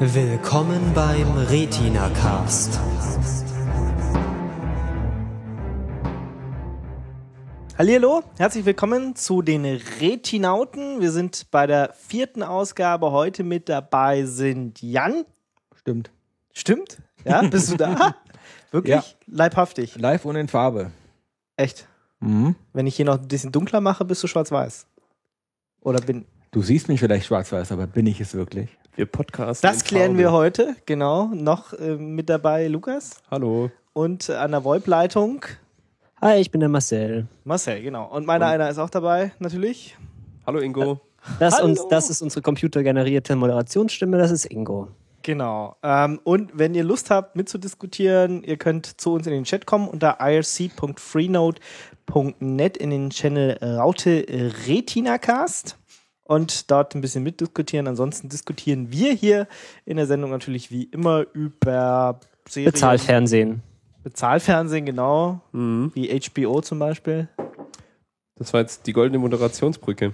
Willkommen beim Retina Cast. Hallo, herzlich willkommen zu den Retinauten. Wir sind bei der vierten Ausgabe. Heute mit dabei sind Jan. Stimmt. Stimmt? Ja, bist du da? Wirklich? Ja. Leibhaftig. Live und in Farbe. Echt. Mhm. Wenn ich hier noch ein bisschen dunkler mache, bist du schwarz-weiß. Oder bin. Du siehst mich vielleicht schwarz-weiß, aber bin ich es wirklich? Wir podcasten. Das klären Farbe. wir heute, genau. Noch äh, mit dabei Lukas Hallo. und äh, an der VoIP-Leitung Hi, ich bin der Marcel. Marcel, genau. Und meiner Und- einer ist auch dabei, natürlich. Hallo Ingo. Das, Hallo. uns, das ist unsere computergenerierte Moderationsstimme, das ist Ingo. Genau. Ähm, und wenn ihr Lust habt, mitzudiskutieren, ihr könnt zu uns in den Chat kommen unter irc.freenode.net in den Channel Raute Retinacast und dort ein bisschen mitdiskutieren. Ansonsten diskutieren wir hier in der Sendung natürlich wie immer über Serien. Bezahlfernsehen. Bezahlfernsehen, genau. Mhm. Wie HBO zum Beispiel. Das war jetzt die goldene Moderationsbrücke.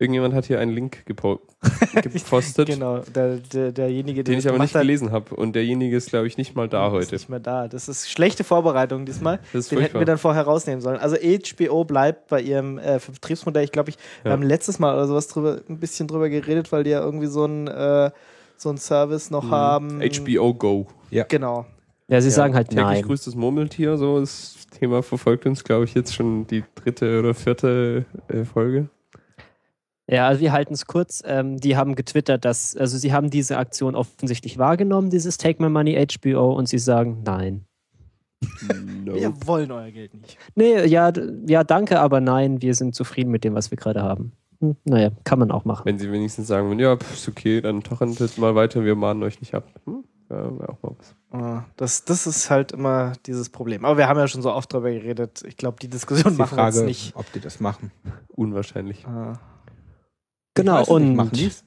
Irgendjemand hat hier einen Link gepo gepostet, Genau, der, der, derjenige, der den das ich aber nicht hat, gelesen habe. Und derjenige ist, glaube ich, nicht mal da ist heute. nicht mehr da. Das ist schlechte Vorbereitung diesmal. Das ist Den hätten wir dann vorher rausnehmen sollen. Also HBO bleibt bei ihrem äh, Vertriebsmodell. Ich glaube, ich, wir Ja. haben letztes Mal oder sowas drüber, ein bisschen drüber geredet, weil die ja irgendwie so ein äh, so einen Service noch Mhm. haben. HBO Go. Genau. Ja, sie Ja, sagen halt täglich nein. grüßt das Murmeltier. So, das Thema verfolgt uns, glaube ich, jetzt schon die dritte oder vierte äh, Folge. Ja, also wir halten es kurz. Ähm, die haben getwittert, dass, also sie haben diese Aktion offensichtlich wahrgenommen, dieses Take My Money HBO, und sie sagen nein. No. Wir wollen euer Geld nicht. Nee, ja, ja, danke, aber nein, wir sind zufrieden mit dem, was wir gerade haben. Hm, naja, kann man auch machen. Wenn sie wenigstens sagen würden, ja, pff, ist okay, dann torrentet mal weiter, wir mahnen euch nicht ab. Hm? Ja, wäre auch mal was. Ah, Das, das ist halt immer dieses Problem. Aber wir haben ja schon so oft drüber geredet. Ich glaube, die Diskussion Die machen wir jetzt Frage, nicht. ob die das machen. Unwahrscheinlich. Ah, Genau, weiß und machen die's?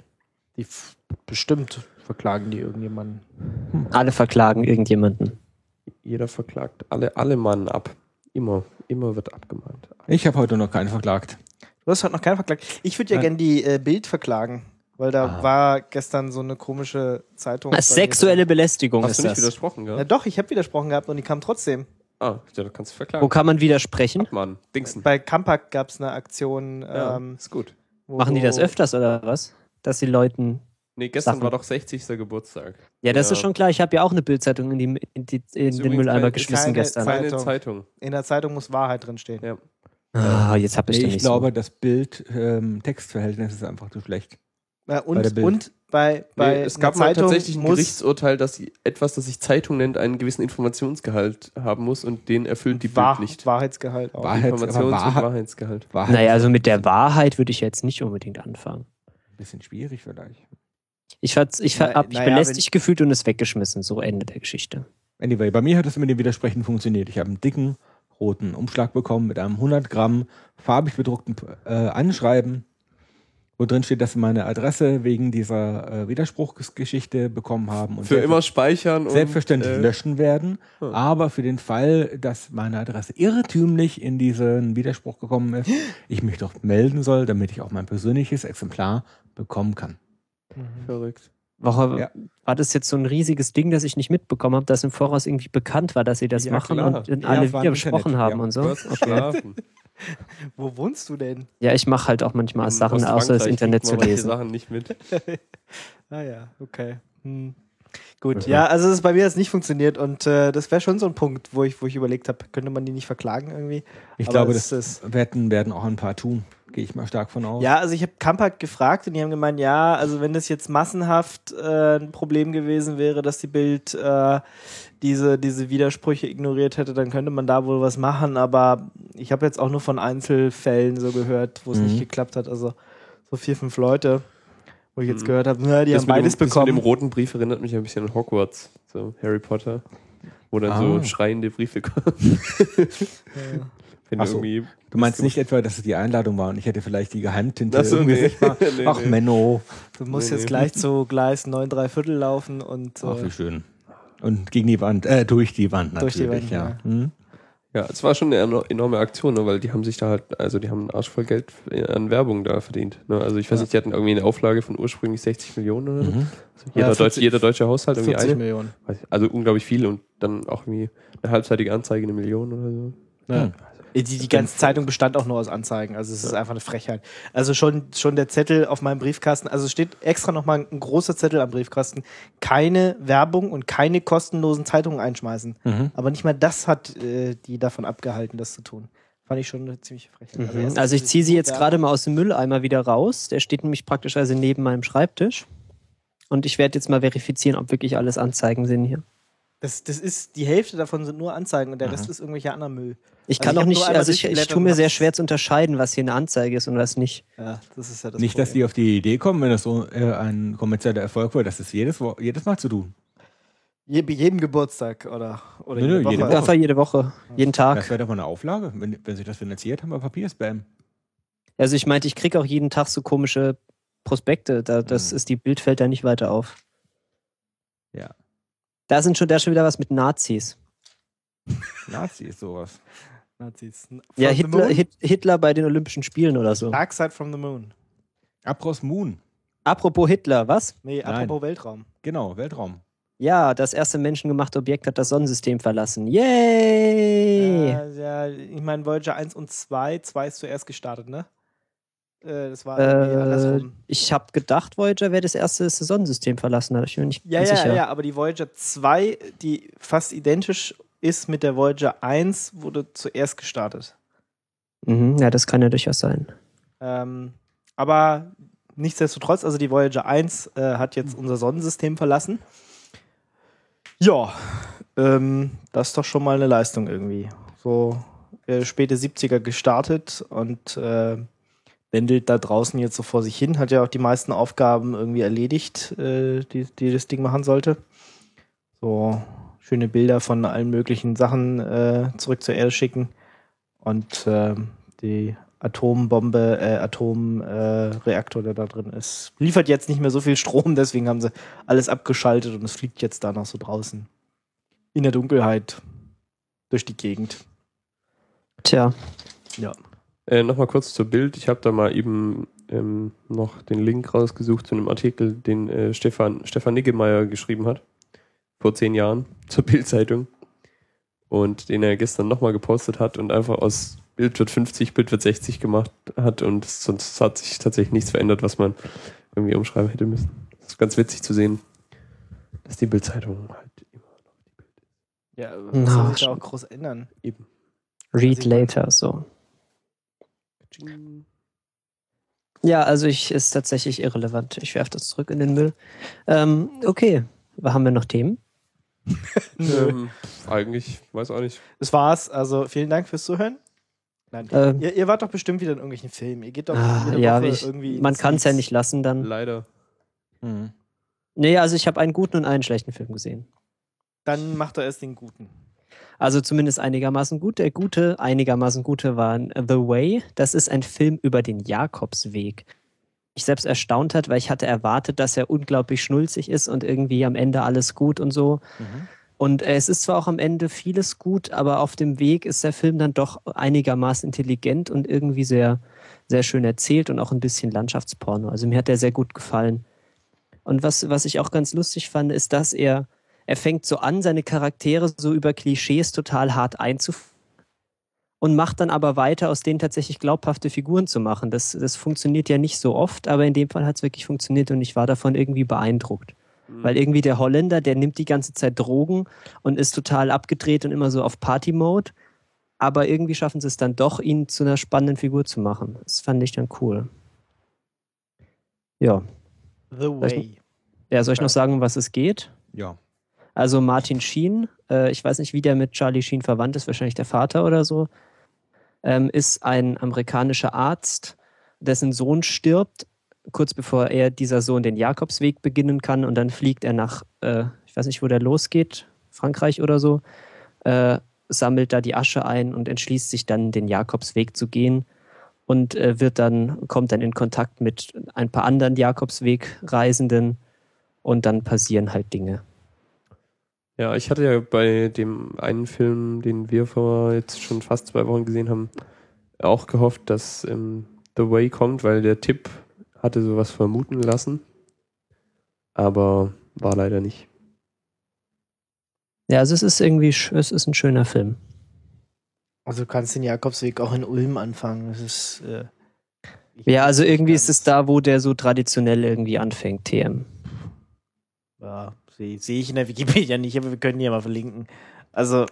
die bestimmt verklagen die irgendjemanden. alle verklagen irgendjemanden. Jeder verklagt alle, alle Mann ab. Immer, immer wird abgemahnt. Ich habe heute noch keinen verklagt. Du hast heute noch keinen verklagt. Ich würde ja gerne die äh, Bild verklagen, weil da Ah. war gestern so eine komische Zeitung. Als sexuelle Belästigung Hast ist du nicht das. widersprochen, Ja, gell? doch, ich habe widersprochen gehabt und die kam trotzdem. Ah, ja, da kannst du verklagen. Wo kann man widersprechen? Mann, Dingsen. Bei Kampak gab es eine Aktion. Ja, Ähm, ist gut. Machen die das öfters oder was? Dass die Leuten. Nee, gestern Sachen. war doch 60. Geburtstag. Ja, das Ja. ist schon klar. Ich habe ja auch eine Bildzeitung in, die, in, die, in den Mülleimer keine- geschmissen keine gestern. Zeitung. Zeitung. In der Zeitung muss Wahrheit drinstehen. Ja. Ah, jetzt habe ich Nee, den ich nicht glaube, so. das Bild-Text-Verhältnis ist einfach zu schlecht. Ja, Bei und, der Bild. und bei, bei Nee, es gab mal Zeitung tatsächlich ein Gerichtsurteil, dass sie etwas, das sich Zeitung nennt, einen gewissen Informationsgehalt haben muss und den erfüllt die Wahr, Bild nicht. Wahrheitsgehalt auch. Wahrheit- aber Informations- und Wahrheit- Wahrheitsgehalt. Wahrheit Naja, also mit der Wahrheit würde ich jetzt nicht unbedingt anfangen. ein bisschen schwierig vielleicht. Ich, hat's- ich Na- habe mich naja, belästigt gefühlt und es weggeschmissen. So Ende der Geschichte. Anyway, bei mir hat es mit dem Widersprechen funktioniert. Ich habe einen dicken roten Umschlag bekommen mit einem 100 Gramm farbig bedruckten äh, Anschreiben, wo drin steht, dass sie meine Adresse wegen dieser äh, Widerspruchsgeschichte bekommen haben. Und Für immer speichern und. selbstverständlich äh, löschen werden. hm. Aber für den Fall, dass meine Adresse irrtümlich in diesen Widerspruch gekommen ist, ich mich doch melden soll, damit ich auch mein persönliches Exemplar bekommen kann. Verrückt. War, Ja. war das jetzt so ein riesiges Ding, das ich nicht mitbekommen habe, dass im Voraus irgendwie bekannt war, dass sie das Ja, machen klar. und Ja, alle im widersprochen Internet, haben ja. und so? Okay. Wo wohnst du denn? Ja, ich mache halt auch manchmal In Sachen, außer das Internet zu lesen. Sachen nicht mit. Ah ja, okay. Hm. Gut, Mhm. ja, also es ist bei mir jetzt nicht funktioniert und äh, das wäre schon so ein Punkt, wo ich, wo ich überlegt habe, könnte man die nicht verklagen irgendwie? Ich Aber glaube, es das ist- werden, werden auch ein paar tun. Gehe ich mal stark von aus. Ja, also ich habe Kampak gefragt und die haben gemeint, ja, also wenn das jetzt massenhaft äh, ein Problem gewesen wäre, dass die Bild äh, diese, diese Widersprüche ignoriert hätte, dann könnte man da wohl was machen, aber ich habe jetzt auch nur von Einzelfällen so gehört, wo es Mhm. nicht geklappt hat, also so vier, fünf Leute, wo ich jetzt Mhm. gehört habe, na, die das haben beides dem, Das mit dem bekommen. roten Brief erinnert mich ein bisschen an Hogwarts. So Harry Potter. Wo dann Ah. so schreiende Briefe kommen. Wenn so. irgendwie. Du meinst nicht etwa, dass es die Einladung war und ich hätte vielleicht die Geheimtinte Ach so, irgendwie nee. sichtbar. Nee, Ach, nee. Menno. Du musst Nee, jetzt nee. gleich zu Gleis 9 3 Viertel laufen und Ach, äh, wie schön. Und gegen die Wand, äh, durch die Wand Durch natürlich, die Wand, ja. ja. Hm? Ja, es war schon eine eno- enorme Aktion, ne, weil die haben sich da halt, also die haben einen Arsch voll Geld an Werbung da verdient. Ne? Also ich weiß Ja. nicht, die hatten irgendwie eine Auflage von ursprünglich 60 Millionen oder so. Mhm. Also jeder, Ja, Deutsch, 40 jeder deutsche Haushalt irgendwie 40 eine. Millionen. Also unglaublich viel und dann auch irgendwie eine halbseitige Anzeige eine Million oder so. Ja. Die, die ganze Zeitung bestand auch nur aus Anzeigen. Also es ist einfach eine Frechheit. Also schon, schon der Zettel auf meinem Briefkasten, also es steht extra nochmal ein großer Zettel am Briefkasten. Keine Werbung und keine kostenlosen Zeitungen einschmeißen. Mhm. Aber nicht mal das hat äh, die davon abgehalten, das zu tun. Fand ich schon eine ziemliche Frechheit. Mhm. erstens Also ich ziehe sie jetzt gerade mal aus dem Mülleimer wieder raus. Der steht nämlich praktischerweise neben meinem Schreibtisch. Und ich werde jetzt mal verifizieren, ob wirklich alles Anzeigen sind hier. Das, das ist, die Hälfte davon sind nur Anzeigen und der Mhm. Rest ist irgendwelcher anderer Müll. Ich Also kann ich auch nicht, also ich, ich tue mir sehr schwer zu unterscheiden, was hier eine Anzeige ist und was nicht. Ja, das ist ja das Nicht, dass die auf die Idee kommen, wenn das so äh, ein kommerzieller Erfolg wird, das ist jedes, jedes Mal zu tun. Je, bei jedem Geburtstag oder, oder Nö, jede nö, Woche. jede Woche. Einfach jede Woche, jeden Das Tag. wäre doch mal eine Auflage. Wenn, wenn sich das finanziert, haben wir Papierspam. Also ich meinte, ich kriege auch jeden Tag so komische Prospekte. Da, das Mhm. ist die Bild fällt da nicht weiter auf. Ja. Da sind schon, da ist schon wieder was mit Nazis. Nazi ist sowas. Nazis. From Ja, Hitler? Hit, Hitler bei den Olympischen Spielen oder so. Dark Side from the Moon. Abros Moon. Apropos Hitler, was? Nee, Nein. apropos Weltraum. Genau, Weltraum. Ja, das erste menschengemachte Objekt hat das Sonnensystem verlassen. Yay! Ja, ja, ich meine, Voyager 1 und 2, 2 ist zuerst gestartet, ne? Äh, das war Äh, andersrum. ich habe gedacht, Voyager wäre das erste das Sonnensystem verlassen. Da ich mir nicht Ja, ja, sicher. ja, aber die Voyager 2, die fast identisch ist mit der Voyager 1, wurde zuerst gestartet. Mhm, ja, das kann ja durchaus sein. Ähm, aber nichtsdestotrotz, also die Voyager 1 äh, hat jetzt unser Sonnensystem verlassen. Ja, ähm, das ist doch schon mal eine Leistung irgendwie. So äh, späte 70er gestartet und äh, wendelt da draußen jetzt so vor sich hin, hat ja auch die meisten Aufgaben irgendwie erledigt, äh, die, die das Ding machen sollte. So schöne Bilder von allen möglichen Sachen äh, zurück zur Erde schicken und ähm, die Atombombe, äh, Atomreaktor, äh, Reaktor, der da drin ist, liefert jetzt nicht mehr so viel Strom, deswegen haben sie alles abgeschaltet und es fliegt jetzt da noch so draußen in der Dunkelheit durch die Gegend. Tja, Ja. Äh, Nochmal kurz zur Bild. Ich habe da mal eben ähm, noch den Link rausgesucht zu einem Artikel, den äh, Stefan, Stefan Niggemeier geschrieben hat. Vor zehn Jahren zur Bild-Zeitung. Und den er gestern nochmal gepostet hat und einfach aus Bild wird 50, Bild wird 60 gemacht hat. Und sonst hat sich tatsächlich nichts verändert, was man irgendwie umschreiben hätte müssen. Das ist ganz witzig zu sehen, dass die Bild-Zeitung halt immer Ja, was Na, soll sich da auch groß ändern? eben. read later, so. Ja, also ich ist tatsächlich irrelevant. Ich werfe das zurück in den Müll. Ähm, okay, haben wir noch Themen? Ähm, eigentlich, weiß auch nicht. Das war's. Also vielen Dank fürs Zuhören. Nein. Ähm, ihr, ihr wart doch bestimmt wieder in irgendwelchen Filmen. Ihr geht doch ah, jede ja, Woche ich, irgendwie. man kann es ja nicht lassen dann. Leider. Mhm. Nee, also ich habe einen guten und einen schlechten Film gesehen. Dann macht er erst den guten. Also zumindest einigermaßen gut. Der gute, einigermaßen gute war The Way. Das ist ein Film über den Jakobsweg. Ich selbst erstaunt hat, weil ich hatte erwartet, dass er unglaublich schnulzig ist und irgendwie am Ende alles gut und so. Mhm. Und äh, es ist zwar auch am Ende vieles gut, aber auf dem Weg ist der Film dann doch einigermaßen intelligent und irgendwie sehr, sehr schön erzählt und auch ein bisschen Landschaftsporno. Also mir hat der sehr gut gefallen. Und was, was ich auch ganz lustig fand, ist, dass er, er fängt so an, seine Charaktere so über Klischees total hart einzuführen und macht dann aber weiter, aus denen tatsächlich glaubhafte Figuren zu machen. Das, das funktioniert ja nicht so oft, aber in dem Fall hat es wirklich funktioniert und ich war davon irgendwie beeindruckt. Weil irgendwie der Holländer, der nimmt die ganze Zeit Drogen und ist total abgedreht und immer so auf Party-Mode. Aber irgendwie schaffen sie es dann doch, ihn zu einer spannenden Figur zu machen. Das fand ich dann cool. Ja. The Way. Ja, soll ich noch sagen, um was es geht? Ja. Also Martin Sheen, äh, ich weiß nicht, wie der mit Charlie Sheen verwandt ist, wahrscheinlich der Vater oder so, ähm, ist ein amerikanischer Arzt, dessen Sohn stirbt, kurz bevor er dieser Sohn den Jakobsweg beginnen kann und dann fliegt er nach, äh, ich weiß nicht, wo der losgeht, Frankreich oder so, äh, sammelt da die Asche ein und entschließt sich dann, den Jakobsweg zu gehen und äh, wird dann, kommt dann in Kontakt mit ein paar anderen Jakobsweg-Reisenden und dann passieren halt Dinge. Ja, ich hatte ja bei dem einen Film, den wir vor jetzt schon fast zwei Wochen gesehen haben, auch gehofft, dass ähm, The Way kommt, weil der Tipp hatte sowas vermuten lassen. Aber war leider nicht. Ja, also es ist irgendwie, es ist ein schöner Film. Also du kannst den Jakobsweg auch in Ulm anfangen. Das ist. Äh, Ja, also irgendwie ist es da, wo der so traditionell irgendwie anfängt, TM. Ja, sehe seh ich in der Wikipedia nicht, aber wir können die ja mal verlinken. Also,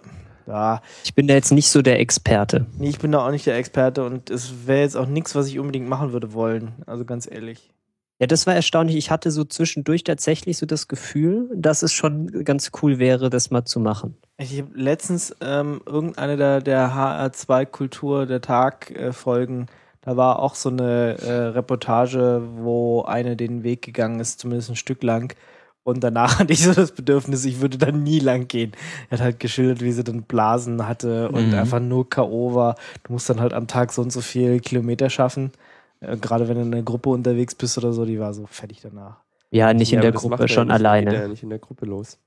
ja, Ich bin da jetzt nicht so der Experte. nee, ich bin da auch nicht der Experte und es wäre jetzt auch nichts, was ich unbedingt machen würde wollen. Also ganz ehrlich. Ja, das war erstaunlich. Ich hatte so zwischendurch tatsächlich so das Gefühl, dass es schon ganz cool wäre, das mal zu machen. Ich habe letztens ähm, irgendeine der, der HR2 Kultur der Tag äh, Folgen, da war auch so eine äh, Reportage, wo eine den Weg gegangen ist, zumindest ein Stück lang. Und danach hatte ich so das Bedürfnis, ich würde da nie lang gehen. Er hat halt geschildert, wie sie dann Blasen hatte und Mhm. einfach nur K.O. war. Du musst dann halt am Tag so und so viel Kilometer schaffen. Äh, Gerade wenn du in einer Gruppe unterwegs bist oder so, die war so fertig danach. Ja, nicht in Ja, der das macht Gruppe, schon alleine. ja nicht in der Gruppe los.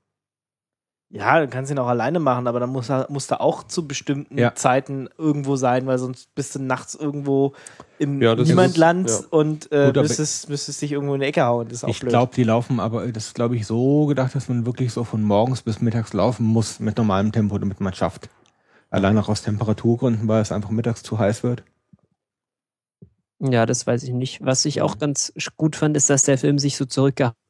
Ja, du kannst ihn auch alleine machen, aber dann muss er, muss er auch zu bestimmten Ja. Zeiten irgendwo sein, weil sonst bist du nachts irgendwo im Ja, ist- Niemandland ja. und äh, Gut, müsstest, müsstest dich irgendwo in die Ecke hauen. Das ist auch Ich glaube, die laufen, aber das ist, glaube ich, so gedacht, dass man wirklich so von morgens bis mittags laufen muss mit normalem Tempo, damit man es schafft. Allein auch aus Temperaturgründen, weil es einfach mittags zu heiß wird. Ja, das weiß ich nicht. Was ich auch ganz gut fand, ist, dass der Film sich so zurückgehalten hat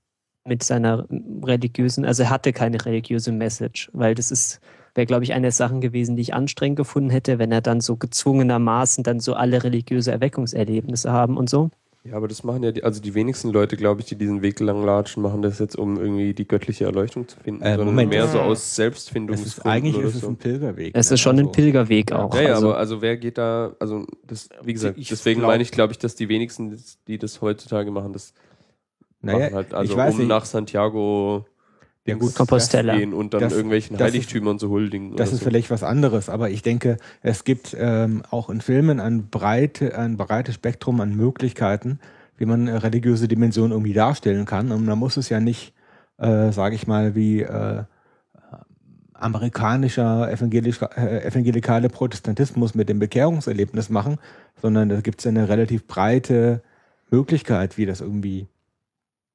mit seiner religiösen, also er hatte keine religiöse Message, weil das ist, wäre, glaube ich, eine der Sachen gewesen, die ich anstrengend gefunden hätte, wenn er dann so gezwungenermaßen dann so alle religiöse Erweckungserlebnisse haben und so. Ja, aber das machen ja die, also die wenigsten Leute, glaube ich, die diesen Weg lang latschen, machen das jetzt, um irgendwie die göttliche Erleuchtung zu finden, Äh, sondern Moment. mehr so aus Es ist, eigentlich ist es so. ein Pilgerweg. Es ne? ist schon ein Also- Pilgerweg ja. auch. Ja, ja, also, aber also wer geht da, also das, wie gesagt, Ich deswegen glaub- meine ich, glaube ich, dass die wenigsten, die das heutzutage machen, das Naja, halt, also ich weiß um nicht. nach Santiago Ja, gut, Compostela. gehen und dann Das- irgendwelchen das Heiligtümern zu huldigen. Das ist so. vielleicht was anderes, aber ich denke, es gibt ähm, auch in Filmen ein, breite, ein breites Spektrum an Möglichkeiten, wie man äh, religiöse Dimensionen irgendwie darstellen kann. Und man muss es ja nicht, äh, sage ich mal, wie äh, amerikanischer evangelisch, äh, evangelikale Protestantismus mit dem Bekehrungserlebnis machen, sondern da gibt es eine relativ breite Möglichkeit, wie das irgendwie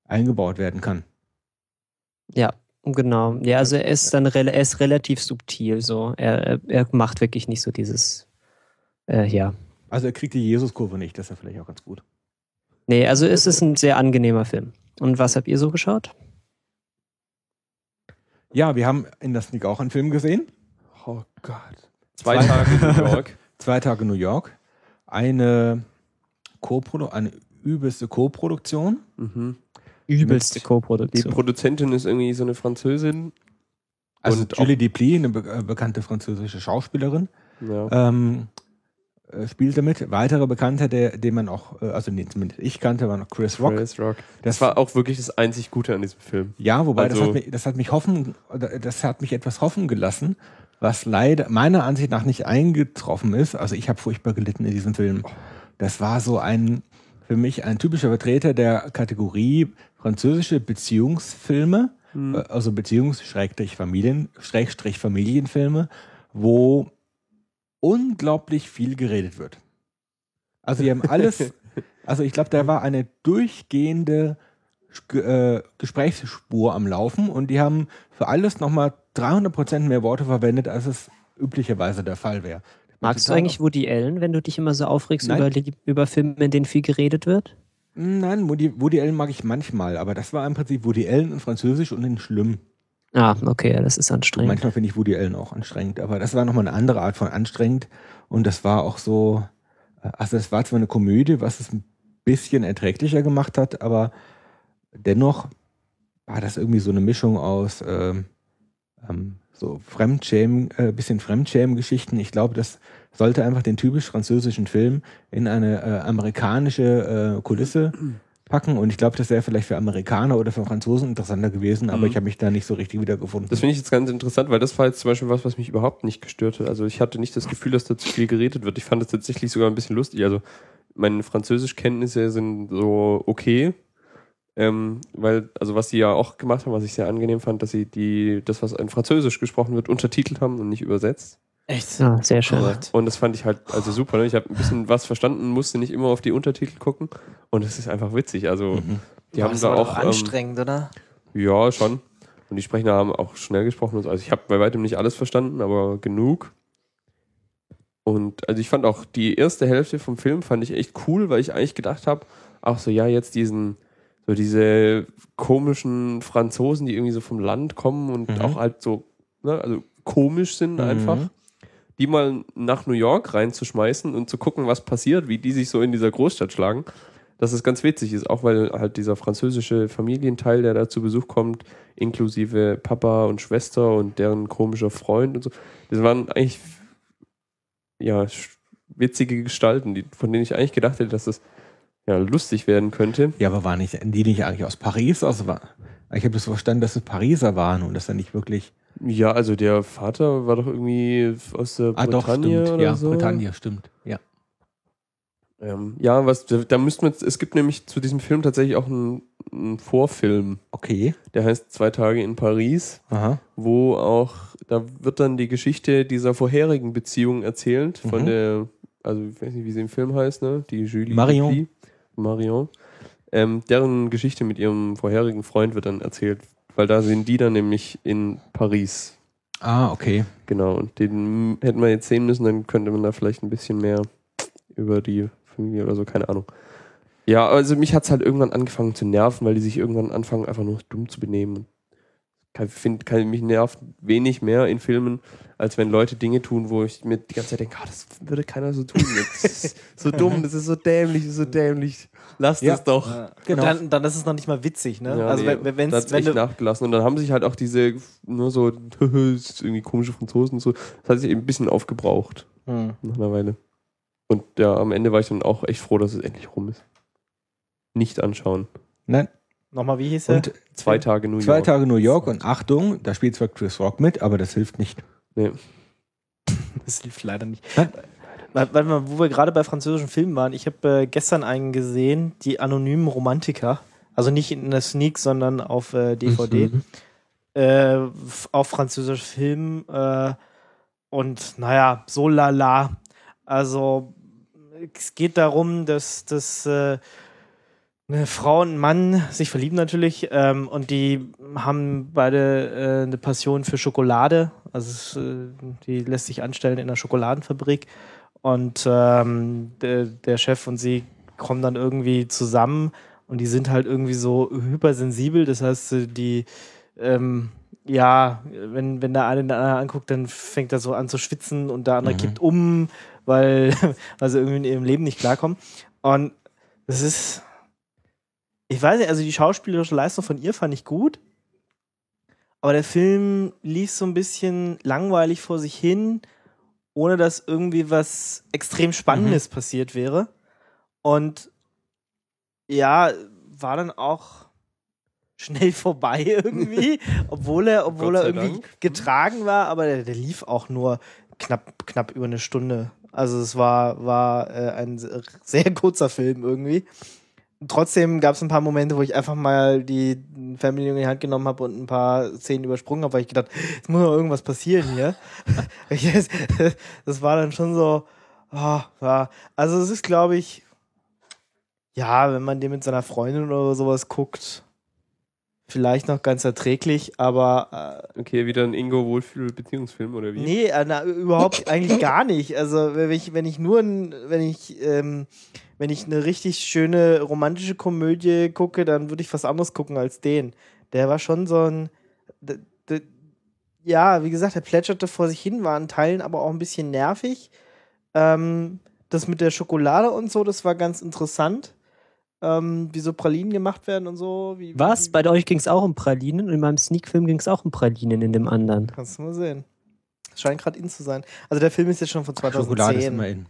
eingebaut werden kann. ja, genau. Ja, also er ist dann rela- er ist relativ subtil so. Er, er- macht wirklich nicht so dieses, äh, ja. Also er kriegt die Jesuskurve nicht, das ist ja vielleicht auch ganz gut. Nee, also es ist ein sehr angenehmer Film. Und was habt ihr so geschaut? Ja, wir haben in der Sneak auch einen Film gesehen. Oh Gott. Zwei Zwei- Tage in New York. Zwei Tage New York. Eine, eine übelste Co-Produktion. Mhm. Übelste Mit- Die Co-Produktion. Produzentin ist irgendwie so eine Französin. Also Und Julie Deplis, eine be äh, bekannte französische Schauspielerin, Ja. ähm, äh, spielte mit. Weitere Bekannte, der, den man auch, äh, also nee, zumindest ich kannte, war noch Chris Rock. Chris Rock. Das war auch wirklich das einzig Gute an diesem Film. Ja, wobei das, Also- hat mich, das hat mich hoffen, das hat mich etwas hoffen gelassen, was leider meiner Ansicht nach nicht eingetroffen ist. Also ich habe furchtbar gelitten in diesem Film. Das war so ein für mich ein typischer Vertreter der Kategorie französische Beziehungsfilme, Hm. äh, also Beziehungs-Familien, Schrägstrich Familienfilme, wo unglaublich viel geredet wird. Also die haben alles, also ich glaube, da war eine durchgehende äh, Gesprächsspur am Laufen und die haben für alles nochmal 300% mehr Worte verwendet, als es üblicherweise der Fall wäre. Magst du eigentlich Woody Allen, wenn du dich immer so aufregst Nein. über, über Filme, in denen viel geredet wird? Nein, Woody, Woody Allen mag ich manchmal, aber das war im Prinzip Woody Allen in Französisch und in Schlimm. Ah, okay, das ist anstrengend. manchmal finde ich Woody Allen auch anstrengend, aber das war nochmal eine andere Art von anstrengend und das war auch so, äh, also es war zwar eine Komödie, was es ein bisschen erträglicher gemacht hat, aber dennoch war das irgendwie so eine Mischung aus ähm, ähm, so Fremdschämen, äh, bisschen Fremdschämen-Geschichten. Ich glaube, das sollte einfach den typisch französischen Film in eine äh, amerikanische äh, Kulisse packen und ich glaube, das wäre vielleicht für Amerikaner oder für Franzosen interessanter gewesen, aber Mhm. ich habe mich da nicht so richtig wiedergefunden. Das finde ich jetzt ganz interessant, weil das war jetzt zum Beispiel was, was mich überhaupt nicht gestört hat. Also ich hatte nicht das Gefühl, dass da zu viel geredet wird. Ich fand es tatsächlich sogar ein bisschen lustig. Also meine Französischkenntnisse sind so okay. Ähm, weil, also was die ja auch gemacht haben, was ich sehr angenehm fand, dass sie die, das, was in Französisch gesprochen wird, untertitelt haben und nicht übersetzt. Echt? Ja, sehr schön. Und das fand ich halt also super. Ne? Ich habe ein bisschen was verstanden, musste nicht immer auf die Untertitel gucken. Und es ist einfach witzig. Also, die haben das da auch. Ähm, anstrengend, oder? ja, schon. Und die Sprecher haben auch schnell gesprochen. Also, ich habe bei weitem nicht alles verstanden, aber genug. Und also ich fand auch die erste Hälfte vom Film fand ich echt cool, weil ich eigentlich gedacht habe, ach so, ja, jetzt diesen, so diese komischen Franzosen, die irgendwie so vom Land kommen und Mhm. auch halt so, ne, also komisch sind Mhm. Die mal nach New York reinzuschmeißen und zu gucken, was passiert, wie die sich so in dieser Großstadt schlagen. Dass es ganz witzig ist, auch weil halt dieser französische Familienteil, der da zu Besuch kommt, inklusive Papa und Schwester und deren komischer Freund und so, das waren eigentlich ja, witzige Gestalten, die, von denen ich eigentlich gedacht hätte, dass das ja, lustig werden könnte. Ja, aber waren nicht, die nicht eigentlich aus Paris? Also war, ich habe das verstanden, dass es Pariser waren und das dann nicht wirklich. Ja, also der Vater war doch irgendwie aus der Ah, doch, Bretagne stimmt. oder Ja, so. Bretagne, stimmt. Ja. Ähm, ja, was, da, müssten wir, es gibt nämlich zu diesem Film tatsächlich auch einen, einen Vorfilm, Okay. der heißt Zwei Tage in Paris, Aha. wo auch, da wird dann die Geschichte dieser vorherigen Beziehung erzählt, von Mhm. der, also ich weiß nicht, wie sie im Film heißt, ne? Die Julie Marion. Marion. Ähm, deren Geschichte mit ihrem vorherigen Freund wird dann erzählt, weil da sind die dann nämlich in Paris. Ah, okay. Genau, und den hätten wir jetzt sehen müssen, dann könnte man da vielleicht ein bisschen mehr über die Familie oder so, keine Ahnung. Ja, also mich hat es halt irgendwann angefangen zu nerven, weil die sich irgendwann anfangen, einfach nur dumm zu benehmen. Ich finde, mich nervt wenig mehr in Filmen, als wenn Leute Dinge tun, wo ich mir die ganze Zeit denke, ah, das würde keiner so tun. Das ist so dumm, das ist so dämlich, das ist so dämlich. Lass Ja. das doch. Genau. Und dann, dann ist es noch nicht mal witzig, ne? Ja, also nee, wenn, wenn's, da hat's wenn echt du, nachgelassen. Und dann haben sich halt auch diese, nur so, das ist irgendwie komische Franzosen und so, das hat sich eben ein bisschen aufgebraucht Hm. nach einer Weile. Und ja, am Ende war ich dann auch echt froh, dass es endlich rum ist. Nicht anschauen. Nein. Nochmal, wie hieß der? Und Zwei Tage New zwei York. Tage New York und Achtung, da spielt zwar Chris Rock mit, aber das hilft nicht. Das hilft leider nicht. Warte mal, wo wir gerade bei französischen Filmen waren. Ich habe äh, gestern einen gesehen, die anonymen Romantiker. Also nicht in der Sneak, sondern auf äh, DVD. Mhm. Äh, f- auf französischen Film. Äh, und naja, so lala. Also es geht darum, dass, dass äh, eine Frau und ein Mann sich verlieben natürlich ähm, und die haben beide äh, eine Passion für Schokolade. Also es, äh, die lässt sich anstellen in einer Schokoladenfabrik und ähm, der, der Chef und sie kommen dann irgendwie zusammen und die sind halt irgendwie so hypersensibel. Das heißt, äh, die ähm, ja, wenn, wenn der eine den anderen anguckt, dann fängt er so an zu schwitzen und der andere Mhm. kippt um, weil, weil sie irgendwie in ihrem Leben nicht klarkommen. Und das ist, ich weiß nicht, also die schauspielerische Leistung von ihr fand ich gut, aber der Film lief so ein bisschen langweilig vor sich hin, ohne dass irgendwie was extrem Spannendes passiert wäre. Und ja, war dann auch schnell vorbei irgendwie, obwohl er, obwohl er irgendwie Dank. getragen war, aber der, der lief auch nur knapp, knapp über eine Stunde. Also es war, war äh, ein se- sehr kurzer Film irgendwie. Trotzdem gab es ein paar Momente, wo ich einfach mal die Fernbedienung in die Hand genommen habe und ein paar Szenen übersprungen habe, weil ich gedacht, es muss noch irgendwas passieren hier. Das, war dann schon so, ah, ja. also es ist, glaube ich, ja, wenn man den mit seiner Freundin oder sowas guckt, vielleicht noch ganz erträglich, aber äh, Okay, wieder ein Ingo Wohlfühl-Beziehungsfilm oder wie? Nee, äh, na, überhaupt eigentlich gar nicht. Also wenn ich, wenn ich nur, wenn ich, ähm, wenn ich eine richtig schöne romantische Komödie gucke, dann würde ich was anderes gucken als den. Der war schon so ein, d- d- ja, wie gesagt, der plätscherte vor sich hin, war in Teilen aber auch ein bisschen nervig. Ähm, das mit der Schokolade und so, das war ganz interessant. Ähm, wie so Pralinen gemacht werden und so. Wie, Was? Wie, Bei euch ging es auch um Pralinen und in meinem Sneak-Film ging es auch um Pralinen in dem anderen. kannst du mal sehen. Das scheint gerade in zu sein. Also der Film ist jetzt schon von 2010. Schokolade ist immer in.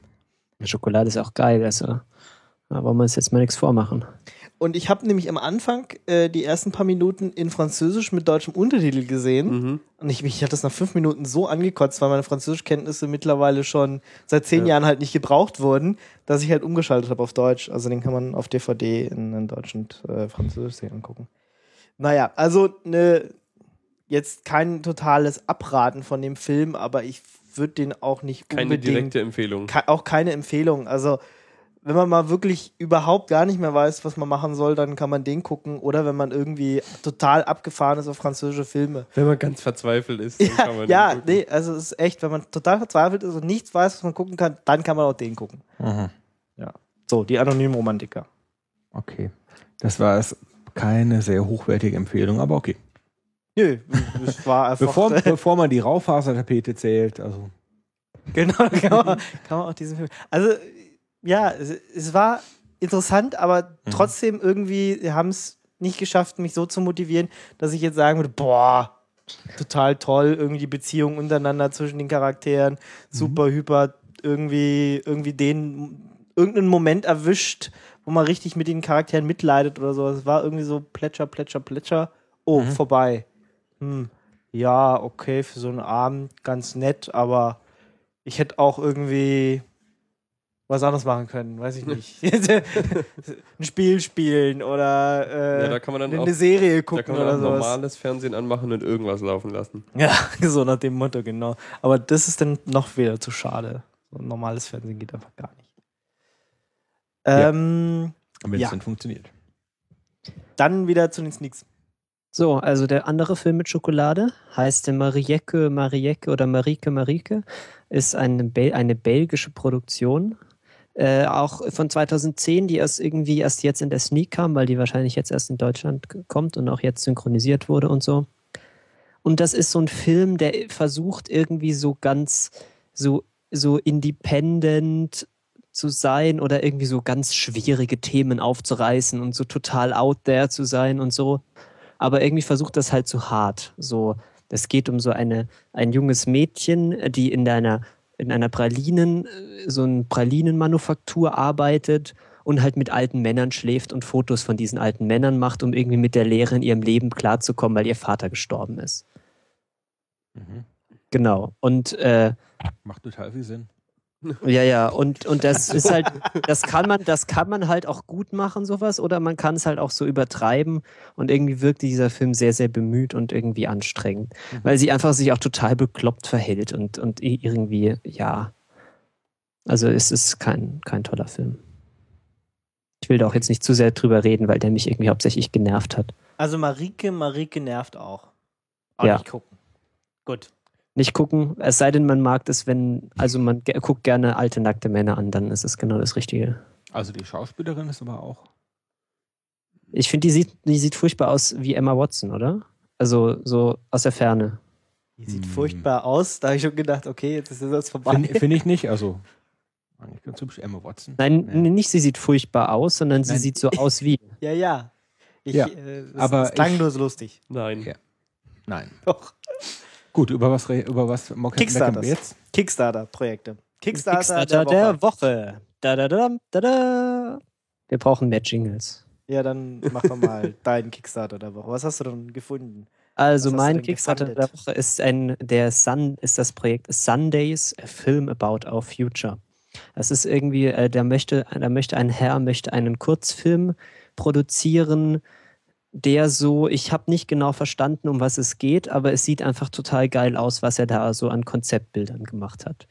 Schokolade ist auch geil, also da wollen wir uns jetzt mal nichts vormachen. und ich habe nämlich am Anfang äh, die ersten paar Minuten in Französisch mit deutschem Untertitel gesehen. Mhm. Und ich, mich hat das nach fünf Minuten so angekotzt, weil meine Französischkenntnisse mittlerweile schon seit zehn Ja. Jahren halt nicht gebraucht wurden, dass ich halt umgeschaltet habe auf Deutsch. Also den kann man auf DVD in, in Deutsch und äh, Französisch sich angucken. Naja, also ne, jetzt kein totales Abraten von dem Film, aber ich würde den auch nicht Keine unbedingt direkte Empfehlung. ke- auch keine Empfehlung. Also, wenn man mal wirklich überhaupt gar nicht mehr weiß, was man machen soll, dann kann man den gucken. Oder wenn man irgendwie total abgefahren ist auf französische Filme. Wenn man ganz verzweifelt ist, dann Ja, kann man den ja gucken. nee, also es ist echt, wenn man total verzweifelt ist und nichts weiß, was man gucken kann, dann kann man auch den gucken. Mhm. So, die anonymen Romantiker. Okay. Das war es keine sehr hochwertige Empfehlung, aber okay. Nö, es war einfach. Bevor, bevor man die Raufasertapete zählt, also Genau, kann man, kann man auch diesen Film. Also, ja, es, es war interessant, aber trotzdem irgendwie, sie haben es nicht geschafft, mich so zu motivieren, dass ich jetzt sagen würde, boah, total toll, irgendwie die Beziehung untereinander zwischen den Charakteren, super, hyper, irgendwie, irgendwie den, irgendeinen Moment erwischt, wo man richtig mit den Charakteren mitleidet oder so. Es war irgendwie so Plätscher, Plätscher, Plätscher. Oh, vorbei. Hm. Ja, okay, für so einen Abend ganz nett, aber ich hätte auch irgendwie was anderes machen können, weiß ich nicht. Ein Spiel spielen oder äh, Ja, da kann man dann eine auch, Serie da gucken kann man oder auch sowas. normales Fernsehen anmachen und irgendwas laufen lassen. Ja, so nach dem Motto, genau. Aber das ist dann noch wieder zu schade. So ein normales Fernsehen geht einfach gar nicht. Ja. Ähm, wenn Ja. es dann funktioniert. Dann wieder zu den Sneaks. So, also der andere Film mit Schokolade heißt Marieke Marieke oder Marike Marike, ist eine, Bel eine belgische Produktion. Äh, auch von 2010, die erst irgendwie erst jetzt in der Sneak kam, weil die wahrscheinlich jetzt erst in Deutschland kommt und auch jetzt synchronisiert wurde und so. Und das ist so ein Film, der versucht irgendwie so ganz so, so independent zu sein oder irgendwie so ganz schwierige Themen aufzureißen und so total out there zu sein und so aber irgendwie versucht das halt zu hart. So, es geht um so eine, ein junges Mädchen, die in einer, in einer Pralinen, äh, so eine Pralinenmanufaktur arbeitet und halt mit alten Männern schläft und Fotos von diesen alten Männern macht, um irgendwie mit der Lehre in ihrem Leben klarzukommen, weil ihr Vater gestorben ist. Mhm. Genau. Und äh, Macht total viel Sinn. Ja, ja, und, und das ist halt, das kann man, das kann man halt auch gut machen, sowas, oder man kann es halt auch so übertreiben und irgendwie wirkt dieser Film sehr, sehr bemüht und irgendwie anstrengend, weil sie einfach sich auch total bekloppt verhält und, und irgendwie, ja. Also es ist kein, kein toller Film. Ich will da auch jetzt nicht zu sehr drüber reden, weil der mich irgendwie hauptsächlich genervt hat. Also Marike, Marike nervt auch. Auch Ja. nicht gucken. Gut. Nicht gucken, es sei denn, man mag das, wenn, also man ge- guckt gerne alte, nackte Männer an, dann ist es genau das Richtige. Also die Schauspielerin ist aber auch. Ich finde, die sieht, die sieht furchtbar aus wie Emma Watson, oder? Also so aus der Ferne. Die sieht Hm. furchtbar aus. Da habe ich schon gedacht, okay, jetzt ist das vorbei. Finde find ich nicht. Also eigentlich ganz hübsch. Emma Watson. Nein, Nee. nicht sie sieht furchtbar aus, sondern sie Nein. sieht so aus wie. Ja, ja. Ich, Ja, äh, das, aber das klang ich- nur so lustig. Nein. Ja. Nein. Doch. Gut, über was, über was wir jetzt? Kickstarter-Projekte. Kickstarter, Kickstarter der Woche. Da, da, da, da, da. Wir brauchen mehr Jingles. Ja, dann machen wir mal deinen Kickstarter der Woche. Was hast du denn gefunden? Also Was mein Kickstarter der gefundet? Woche ist ein der Sun ist das Projekt Sundays a Film about our future. Das ist irgendwie, äh, da möchte, da möchte ein Herr möchte einen Kurzfilm produzieren, der so, ich habe nicht genau verstanden, um was es geht, aber es sieht einfach total geil aus, was er da so an Konzeptbildern gemacht hat.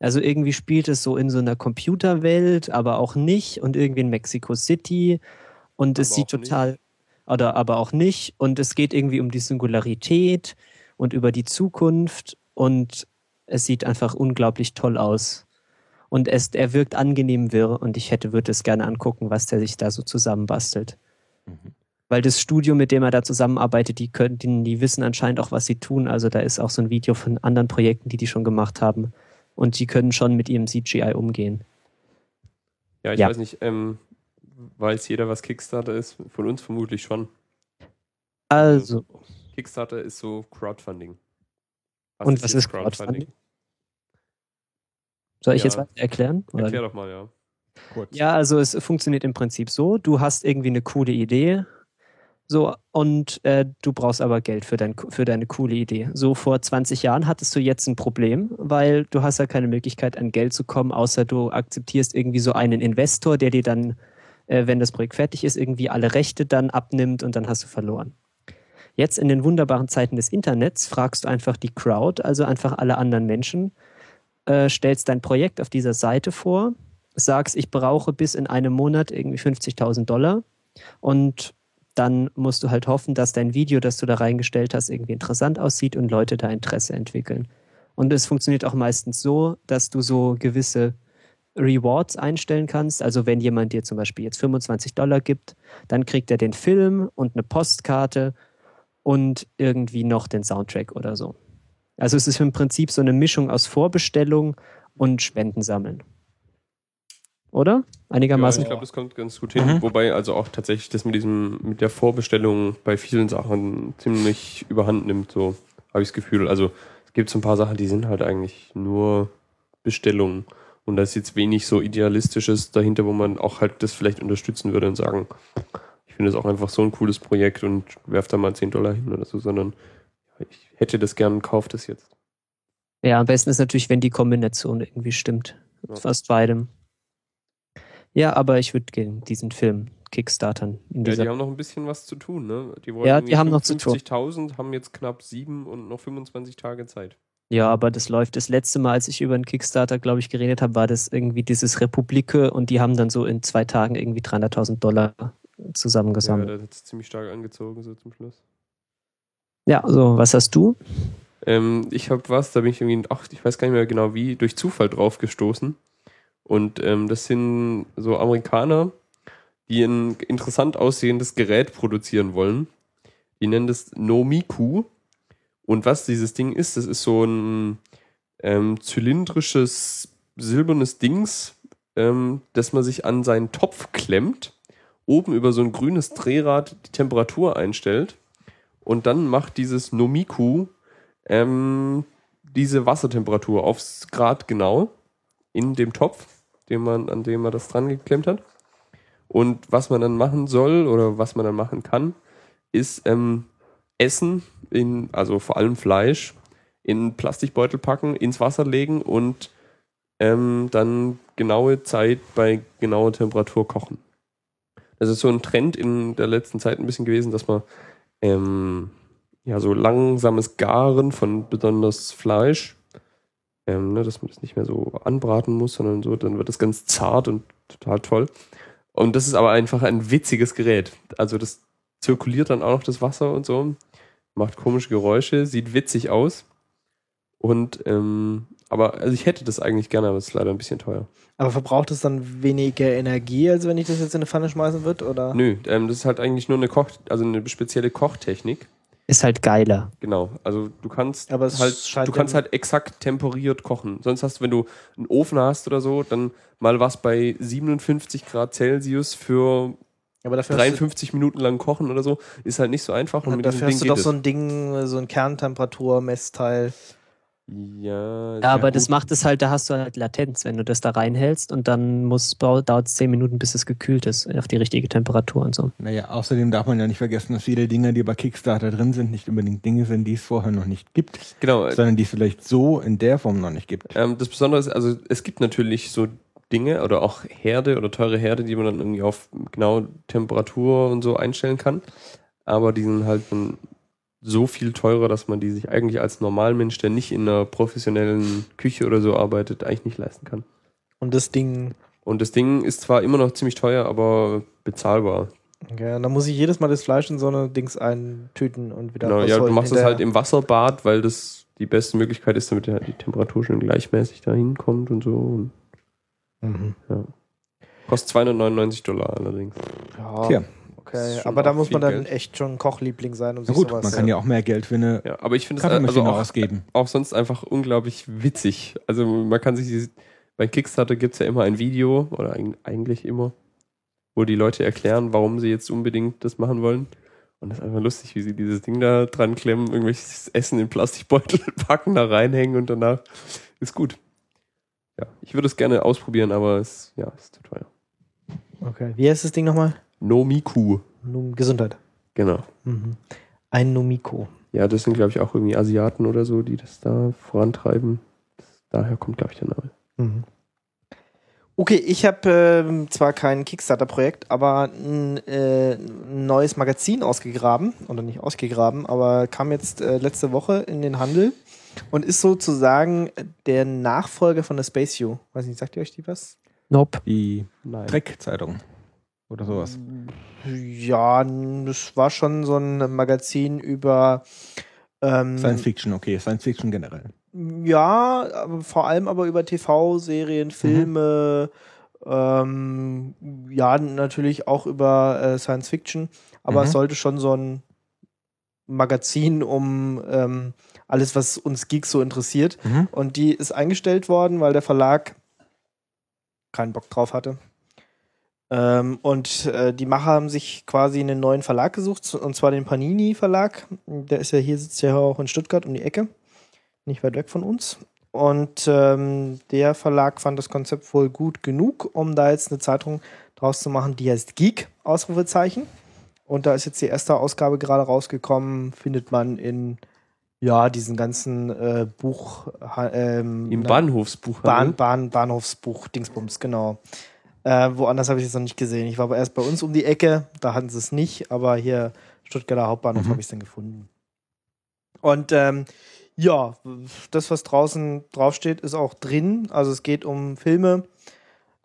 Also irgendwie spielt es so in so einer Computerwelt, aber auch nicht und irgendwie in Mexico City und es Aber sieht auch nicht. total oder aber auch nicht und es geht irgendwie um die Singularität und über die Zukunft und es sieht einfach unglaublich toll aus. Und es, er wirkt angenehm wirr und ich hätte, würde es gerne angucken, was der sich da so zusammenbastelt. Mhm. Weil das Studio, mit dem er da zusammenarbeitet, die können, die, die wissen anscheinend auch, was sie tun. Also da ist auch so ein Video von anderen Projekten, die die schon gemacht haben. Und die können schon mit ihrem CGI umgehen. Ja, ich Ja. weiß nicht, ähm, weiß jeder, was Kickstarter ist? Von uns vermutlich schon. Also, Kickstarter ist so Crowdfunding. Und was jetzt ist Crowdfunding? soll ich Ja. jetzt weiter erklären? Oder? Erklär doch mal, ja. Kurz. Ja, also es funktioniert im Prinzip so, du hast irgendwie eine coole Idee, so, und äh, du brauchst aber Geld für, dein, für deine coole Idee. So vor 20 Jahren hattest du jetzt ein Problem, weil du hast ja keine Möglichkeit, an Geld zu kommen, außer du akzeptierst irgendwie so einen Investor, der dir dann, äh, wenn das Projekt fertig ist, irgendwie alle Rechte dann abnimmt und dann hast du verloren. Jetzt in den wunderbaren Zeiten des Internets fragst du einfach die Crowd, also einfach alle anderen Menschen, äh, stellst dein Projekt auf dieser Seite vor, sagst, ich brauche bis in einem Monat irgendwie 50.000 Dollar und dann musst du halt hoffen, dass dein Video, das du da reingestellt hast, irgendwie interessant aussieht und Leute da Interesse entwickeln. Und es funktioniert auch meistens so, dass du so gewisse Rewards einstellen kannst. Also wenn jemand dir zum Beispiel jetzt 25 Dollar gibt, dann kriegt er den Film und eine Postkarte und irgendwie noch den Soundtrack oder so. Also es ist im Prinzip so eine Mischung aus Vorbestellung und Spenden sammeln. Oder? Einigermaßen. Ja, ich glaube, das kommt ganz gut hin. Wobei also auch tatsächlich das mit diesem, mit der Vorbestellung bei vielen Sachen ziemlich überhand nimmt, so habe ich das Gefühl. Also es gibt so ein paar Sachen, die sind halt eigentlich nur Bestellungen. Und da ist jetzt wenig so Idealistisches dahinter, wo man auch halt das vielleicht unterstützen würde und sagen, ich finde das auch einfach so ein cooles Projekt und werf da mal 10 Dollar hin oder so, sondern ich hätte das gern, kauf das jetzt. Ja, am besten ist natürlich, wenn die Kombination irgendwie stimmt. Ja. Fast beidem. Ja, aber ich würde gerne diesen Film Kickstartern. In Ja, die haben noch ein bisschen was zu tun, ne? Die wollen Ja, die haben noch zu tun. 50.000, haben jetzt knapp sieben und noch 25 Tage Zeit. Ja, aber das läuft. Das letzte Mal, als ich über einen Kickstarter, glaube ich, geredet habe, war das irgendwie dieses Republike und die haben dann so in zwei Tagen irgendwie 300.000 Dollar Ja, zusammengesammelt. das hat ziemlich stark angezogen, so zum Schluss. Ja, so, was hast du? Ähm, ich habe was, da bin ich irgendwie, ach, ich weiß gar nicht mehr genau wie, durch Zufall drauf gestoßen. Und ähm, das sind so Amerikaner, die ein interessant aussehendes Gerät produzieren wollen. Die nennen das Nomiku. Und was dieses Ding ist, das ist so ein ähm, zylindrisches, silbernes Dings, ähm, das man sich an seinen Topf klemmt, oben über so ein grünes Drehrad die Temperatur einstellt. Und dann macht dieses Nomiku ähm, diese Wassertemperatur aufs Grad genau in dem Topf, den man, an dem man das dran geklemmt hat. Und was man dann machen soll oder was man dann machen kann, ist ähm, Essen, in, also vor allem Fleisch, in Plastikbeutel packen, ins Wasser legen und ähm, dann genaue Zeit bei genauer Temperatur kochen. Das ist so ein Trend in der letzten Zeit ein bisschen gewesen, dass man ähm, ja so langsames Garen von besonders Fleisch, ähm, ne, dass man das nicht mehr so anbraten muss, sondern so, dann wird das ganz zart und total toll. Und das ist aber einfach ein witziges Gerät. Also das zirkuliert dann auch noch das Wasser und so, macht komische Geräusche, sieht witzig aus. Und ähm, aber also ich hätte das eigentlich gerne, aber es ist leider ein bisschen teuer. Aber verbraucht es dann weniger Energie, als wenn ich das jetzt in eine Pfanne schmeißen würde? Oder? Nö, ähm, das ist halt eigentlich nur eine Koch, also eine spezielle Kochtechnik. Ist halt geiler. Genau, also du kannst Aber es halt, du kannst halt exakt temperiert kochen. Sonst hast du, wenn du einen Ofen hast oder so, dann mal was bei 57 Grad Celsius für Aber dafür hast 53 Minuten lang kochen oder so, ist halt nicht so einfach. du, Und mit dafür hast diesem du Ding doch so ein Ding, so ein Kerntemperatur-Messteil. Ja, Ja, aber das gut. macht es halt, da hast du halt Latenz, wenn du das da reinhältst und dann muss dauert es 10 Minuten, bis es gekühlt ist, auf die richtige Temperatur und so. Naja, außerdem darf man ja nicht vergessen, dass viele Dinge, die bei Kickstarter drin sind, nicht unbedingt Dinge sind, die es vorher noch nicht gibt, Genau, äh, sondern die es vielleicht so in der Form noch nicht gibt. Ähm, das Besondere ist, also es gibt natürlich so Dinge oder auch Herde oder teure Herde, die man dann irgendwie auf genau Temperatur und so einstellen kann. Aber die sind halt dann so viel teurer, dass man die sich eigentlich als Normalmensch, der nicht in einer professionellen Küche oder so arbeitet, eigentlich nicht leisten kann. Und das Ding, Und das Ding ist zwar immer noch ziemlich teuer, aber bezahlbar. ja, dann muss ich jedes Mal das Fleisch in so eine Dings eintüten und wieder Genau, ja, du machst das hinterher. halt im Wasserbad, weil das die beste Möglichkeit ist, damit ja die Temperatur schon gleichmäßig dahin kommt und so. Und Mhm. kostet 299 Dollar allerdings. Ja, Tja. Okay. Aber da muss man dann Geld. echt schon Kochliebling sein, um sich gut, sowas man kann ja auch mehr Geld für eine Ja, aber ich finde es also auch, ausgeben. auch sonst einfach unglaublich witzig. Also man kann sich dieses, bei Kickstarter gibt es ja immer ein Video, oder eig- eigentlich immer, wo die Leute erklären, warum sie jetzt unbedingt das machen wollen. Und das ist einfach lustig, wie sie dieses Ding da dran klemmen, irgendwelches Essen in Plastikbeutel packen, da reinhängen und danach ist gut. ja, ich würde es gerne ausprobieren, aber es ja, ist zu teuer. Okay. Wie heißt das Ding nochmal? Nomiku, Gesundheit. genau. Mhm. Ein Nomiko. Ja, das sind, glaube ich, auch irgendwie Asiaten oder so, die das da vorantreiben. Das, daher kommt, glaube ich, der Name. Mhm. Okay, ich habe ähm, zwar kein Kickstarter-Projekt, aber ein äh, ein neues Magazin ausgegraben, oder nicht ausgegraben, aber kam jetzt äh, letzte Woche in den Handel und ist sozusagen der Nachfolger von der Space U. Weiß nicht, sagt ihr euch die was? Nope. Die Nein. Dreckzeitung oder sowas. Ja, n- das war schon so ein Magazin über ähm, Science Fiction, okay, Science Fiction generell. Ja, aber vor allem aber über TV-Serien, Filme, ähm, ja, natürlich auch über äh, Science Fiction, aber Mhm. es sollte schon so ein Magazin um ähm, alles, was uns Geeks so interessiert. Mhm. Und die ist eingestellt worden, weil der Verlag keinen Bock drauf hatte. Ähm, und äh, die Macher haben sich quasi einen neuen Verlag gesucht, und zwar den Panini Verlag. Der ist ja hier, sitzt ja auch in Stuttgart um die Ecke, nicht weit weg von uns. Und ähm, der Verlag fand das Konzept wohl gut genug, um da jetzt eine Zeitung draus zu machen, die heißt Geek, Ausrufezeichen. Und da ist jetzt die erste Ausgabe gerade rausgekommen, findet man in ja, diesen ganzen äh, Buch ähm, Im Bahnhofsbuch. Bahn, Bahn, Bahnhofsbuch, Dingsbums, genau. Äh, woanders habe ich es noch nicht gesehen. Ich war aber erst bei uns um die Ecke, da hatten sie es nicht, aber hier Stuttgarter Hauptbahnhof Mhm. habe ich es dann gefunden. Und ähm, ja, das, was draußen draufsteht, ist auch drin. Also es geht um Filme.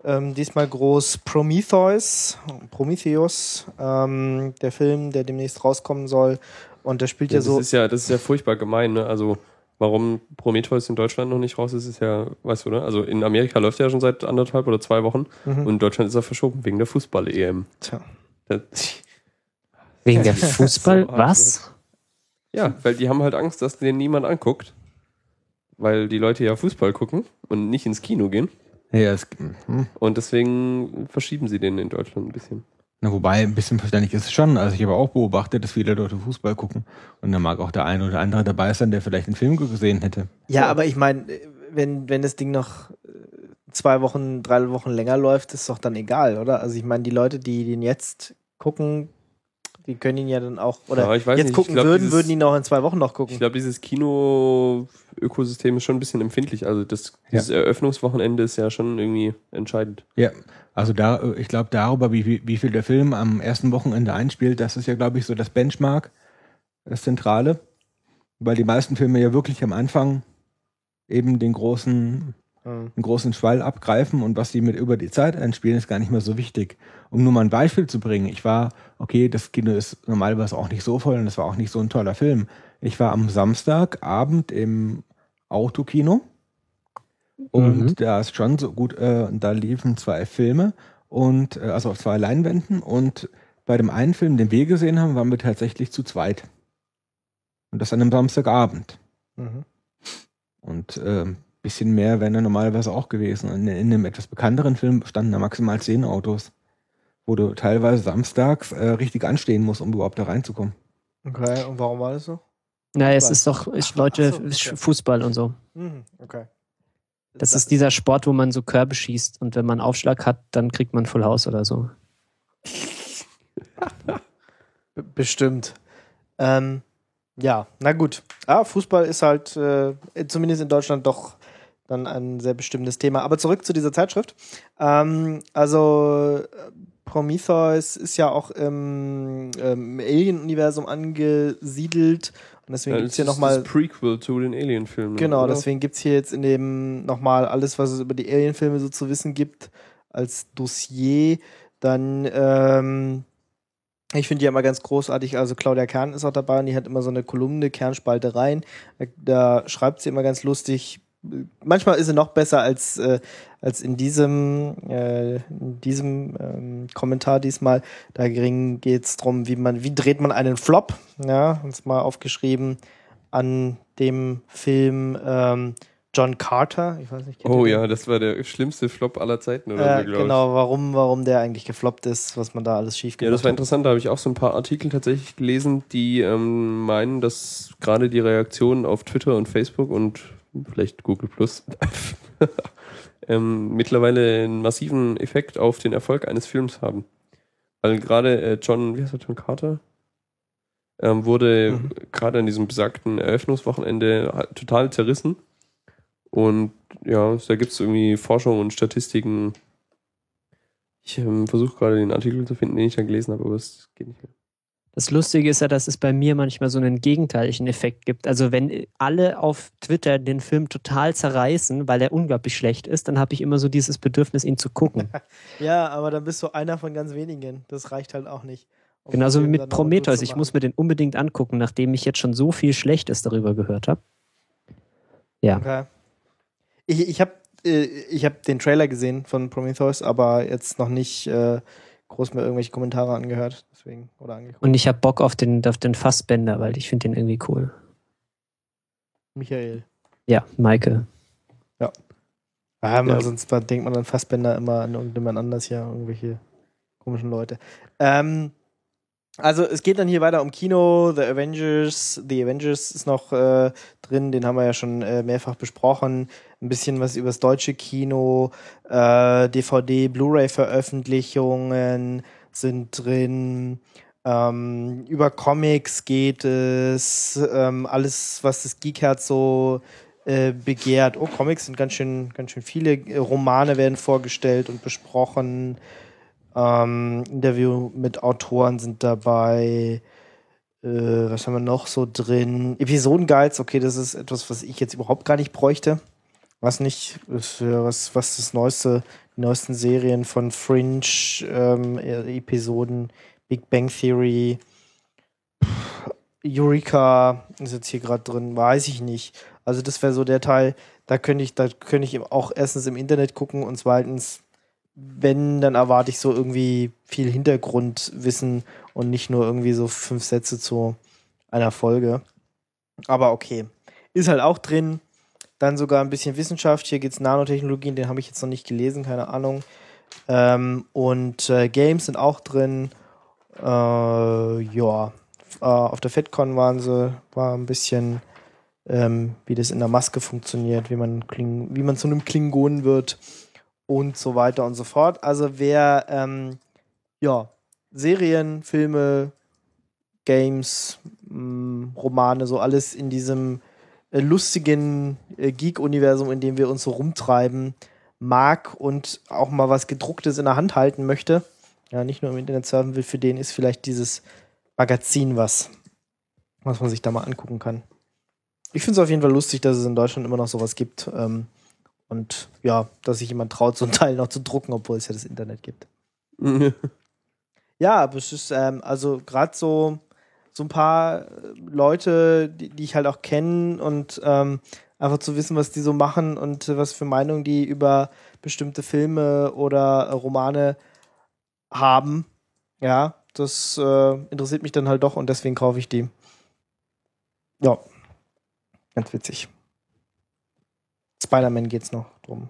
Ähm, diesmal groß Prometheus, Prometheus, ähm, der Film, der demnächst rauskommen soll. Und der spielt Ja, ja, das, so. ist ja, das ist ja furchtbar gemein, ne? Also, warum Prometheus in Deutschland noch nicht raus ist, ist ja, weißt du, ne? Also, in Amerika läuft er ja schon seit anderthalb oder zwei Wochen Mhm. und in Deutschland ist er verschoben wegen der Fußball-EM. Tja. Wegen der Fußball? So Was? Ja, weil die haben halt Angst, dass den niemand anguckt. Weil die Leute ja Fußball gucken und nicht ins Kino gehen. Ja, es, hm. Und deswegen verschieben sie den in Deutschland ein bisschen. Na, wobei, ein bisschen verständlich ist es schon. Also ich habe auch beobachtet, dass viele Leute Fußball gucken. Und da mag auch der eine oder andere dabei sein, der vielleicht einen Film gesehen hätte. Ja, aber ich meine, wenn, wenn das Ding noch äh, zwei Wochen, drei Wochen länger läuft, ist doch dann egal, oder? Also ich meine, die Leute, die den jetzt gucken, die können ihn ja dann auch, oder Ja, ich weiß jetzt nicht, ich gucken glaub, würden, dieses- würden ihn auch in zwei Wochen noch Ich gucken. glaube, dieses Kino-Ökosystem ist schon ein bisschen empfindlich. Also das, dieses Eröffnungswochenende ist ja schon irgendwie entscheidend. Ja, also da, ich glaube darüber, wie, wie, viel der Film am ersten Wochenende einspielt, das ist ja, glaube ich, so das Benchmark, das Zentrale. Weil die meisten Filme ja wirklich am Anfang eben den großen. Einen großen Schwall abgreifen und was die mit über die Zeit einspielen, ist gar nicht mehr so wichtig. Um nur mal ein Beispiel zu bringen, ich war, okay, das Kino ist normalerweise auch nicht so voll und das war auch nicht so ein toller Film. Ich war am Samstagabend im Autokino und Mhm. da ist schon so gut, äh, da liefen zwei Filme und äh, also auf zwei Leinwänden und bei dem einen Film, den wir gesehen haben, waren wir tatsächlich zu zweit. Und das an einem Samstagabend. Mhm. Und äh, bisschen mehr wären da normalerweise auch gewesen. Und in, in einem etwas bekannteren Film standen da maximal zehn Autos, wo du teilweise samstags äh, richtig anstehen musst, um überhaupt da reinzukommen. Okay, und warum war das so? Na, es ist doch ich, Leute, Ach so, okay. Fußball und so. Mhm, okay. Das ist dieser Sport, wo man so Körbe schießt und wenn man Aufschlag hat, dann kriegt man Full House oder so. Bestimmt. Ähm, ja, na gut. Ah, Fußball ist halt äh, zumindest in Deutschland doch dann ein sehr bestimmtes Thema. Aber zurück zu dieser Zeitschrift. Ähm, also äh, Prometheus ist ja auch im, ähm, Alien-Universum angesiedelt. Und deswegen Ja, gibt es hier nochmal. das Prequel zu den Alien-Filmen. Genau, oder? deswegen gibt es hier jetzt in dem nochmal alles, was es über die Alien-Filme so zu wissen gibt, als Dossier. Dann, ähm, ich finde die ja immer ganz großartig. Also Claudia Kern ist auch dabei und die hat immer so eine Kolumne, Kernspalter rein. Da, da schreibt sie immer ganz lustig. Manchmal ist sie noch besser als, äh, als in diesem, äh, in diesem ähm, Kommentar diesmal. Da geht es darum, wie man, wie dreht man einen Flop. Ja, uns mal aufgeschrieben an dem Film ähm, John Carter. Ich weiß nicht, Oh ja, das war der schlimmste Flop aller Zeiten oder Äh, genau, warum, warum der eigentlich gefloppt ist, was man da alles schief ich. Ja, das war hat. interessant. Da habe ich auch so ein paar Artikel tatsächlich gelesen, die ähm, meinen, dass gerade die Reaktionen auf Twitter und Facebook und vielleicht Google Plus ähm, mittlerweile einen massiven Effekt auf den Erfolg eines Films haben. Weil gerade äh, John, wie heißt er, John Carter? Ähm, wurde Mhm. gerade an diesem besagten Eröffnungswochenende total zerrissen. Und ja, da gibt es irgendwie Forschung und Statistiken. Ich ähm, versuche gerade den Artikel zu finden, den ich da gelesen habe, aber es geht nicht mehr. Das Lustige ist ja, dass es bei mir manchmal so einen gegenteiligen Effekt gibt. Also wenn alle auf Twitter den Film total zerreißen, weil er unglaublich schlecht ist, dann habe ich immer so dieses Bedürfnis, ihn zu gucken. Ja, aber dann bist du einer von ganz wenigen. Das reicht halt auch nicht. um Genauso wie mit Prometheus. Ich muss mir den unbedingt angucken, nachdem ich jetzt schon so viel Schlechtes darüber gehört habe. Ja. Okay. Ich, ich habe äh, ich hab den Trailer gesehen von Prometheus, aber jetzt noch nicht äh, groß mir irgendwelche Kommentare angehört. Deswegen, oder angeguckt. Und ich habe Bock auf den, auf den Fassbänder, weil ich finde den irgendwie cool. Michael. Ja, Maike. Ja, man, Ja. sonst denkt man dann Fassbänder immer an irgendjemand anders hier, irgendwelche komischen Leute. Ähm, also es geht dann hier weiter um Kino, The Avengers, The Avengers ist noch äh, drin, den haben wir ja schon äh, mehrfach besprochen. Ein bisschen was über das deutsche Kino, äh, DVD, Blu-ray-Veröffentlichungen sind drin. Ähm, über Comics geht es, ähm, alles, was das Geekherz so äh, begehrt. Oh, Comics sind ganz schön, ganz schön viele. Romane werden vorgestellt und besprochen. Ähm, Interview mit Autoren sind dabei. Äh, was haben wir noch so drin? Episodenguides, okay, das ist etwas, was ich jetzt überhaupt gar nicht bräuchte. Was nicht, was, was das neueste, die neuesten Serien von Fringe, ähm, äh, Episoden, Big Bang Theory, Eureka ist jetzt hier gerade drin, weiß ich nicht. Also das wäre so der Teil, da könnte ich, da könnte ich auch erstens im Internet gucken und zweitens, wenn, dann erwarte ich so irgendwie viel Hintergrundwissen und nicht nur irgendwie so fünf Sätze zu einer Folge. Aber okay. Ist halt auch drin. Dann sogar ein bisschen Wissenschaft. Hier geht es Nanotechnologien, den habe ich jetzt noch nicht gelesen, keine Ahnung. Ähm, und äh, Games sind auch drin. Äh, ja. Äh, auf der FedCon waren sie, war ein bisschen, ähm, wie das in der Maske funktioniert, wie man, Kling wie man zu einem Klingonen wird und so weiter und so fort. Also wer ähm, ja, Serien, Filme, Games, mh, Romane, so alles in diesem lustigen äh, Geek-Universum, in dem wir uns so rumtreiben, mag und auch mal was gedrucktes in der Hand halten möchte, ja, nicht nur im Internet surfen will, für den ist vielleicht dieses Magazin was, was man sich da mal angucken kann. Ich finde es auf jeden Fall lustig, dass es in Deutschland immer noch sowas gibt. Ähm, und ja, dass sich jemand traut, so ein Teil noch zu drucken, obwohl es ja das Internet gibt. Ja, aber es ist, ähm, also gerade so, so ein paar äh, Leute, die, die ich halt auch kenne und ähm, einfach zu wissen, was die so machen und äh, was für Meinungen die über bestimmte Filme oder äh, Romane haben. Ja, das äh, interessiert mich dann halt doch und deswegen kaufe ich die. Ja, ganz witzig. Spider-Man geht's noch drum.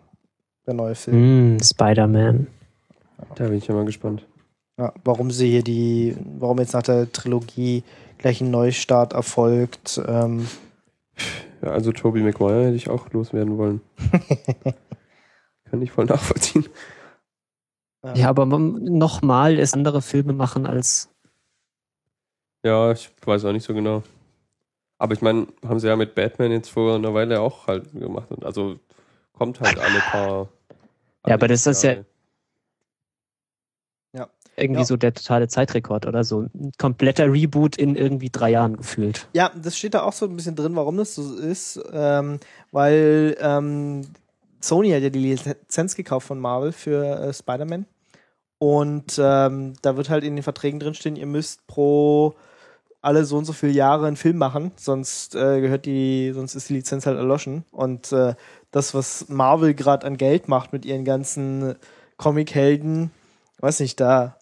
Der neue Film. Mm, Spider-Man. Da bin ich ja mal gespannt. Ja, warum sie hier die, warum jetzt nach der Trilogie gleich ein Neustart erfolgt. Ähm, Ja, also Tobey Maguire hätte ich auch loswerden wollen. Kann ich voll nachvollziehen. Ja, aber nochmal ist andere Filme machen als. Ja, ich weiß auch nicht so genau. Aber ich meine, haben sie ja mit Batman jetzt vor einer Weile auch halt gemacht. Und also kommt halt alle paar. Ja, aber das ist ja-. Irgendwie Ja. so der totale Zeitrekord oder so. Ein kompletter Reboot in irgendwie drei Jahren gefühlt. Ja, das steht da auch so ein bisschen drin, warum das so ist, ähm, weil ähm, Sony hat ja die Lizenz gekauft von Marvel für äh, Spider-Man und ähm, da wird halt in den Verträgen drinstehen, ihr müsst pro alle so und so viele Jahre einen Film machen, sonst äh, gehört die, sonst ist die Lizenz halt erloschen und äh, das, was Marvel gerade an Geld macht mit ihren ganzen Comic-Helden, weiß nicht, da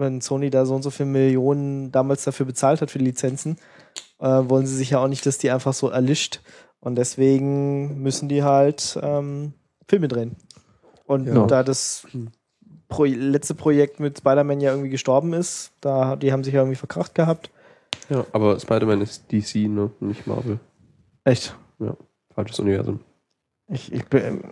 wenn Sony da so und so viele Millionen damals dafür bezahlt hat für die Lizenzen, äh, wollen sie sich ja auch nicht, dass die einfach so erlischt. Und deswegen müssen die halt ähm, Filme drehen. Und Ja. da das Pro letzte Projekt mit Spider-Man ja irgendwie gestorben ist, da die haben sich ja irgendwie verkracht gehabt. Ja, aber Spider-Man ist DC, ne? Nicht Marvel. Echt? Falsches Universum. Ich, ich bin.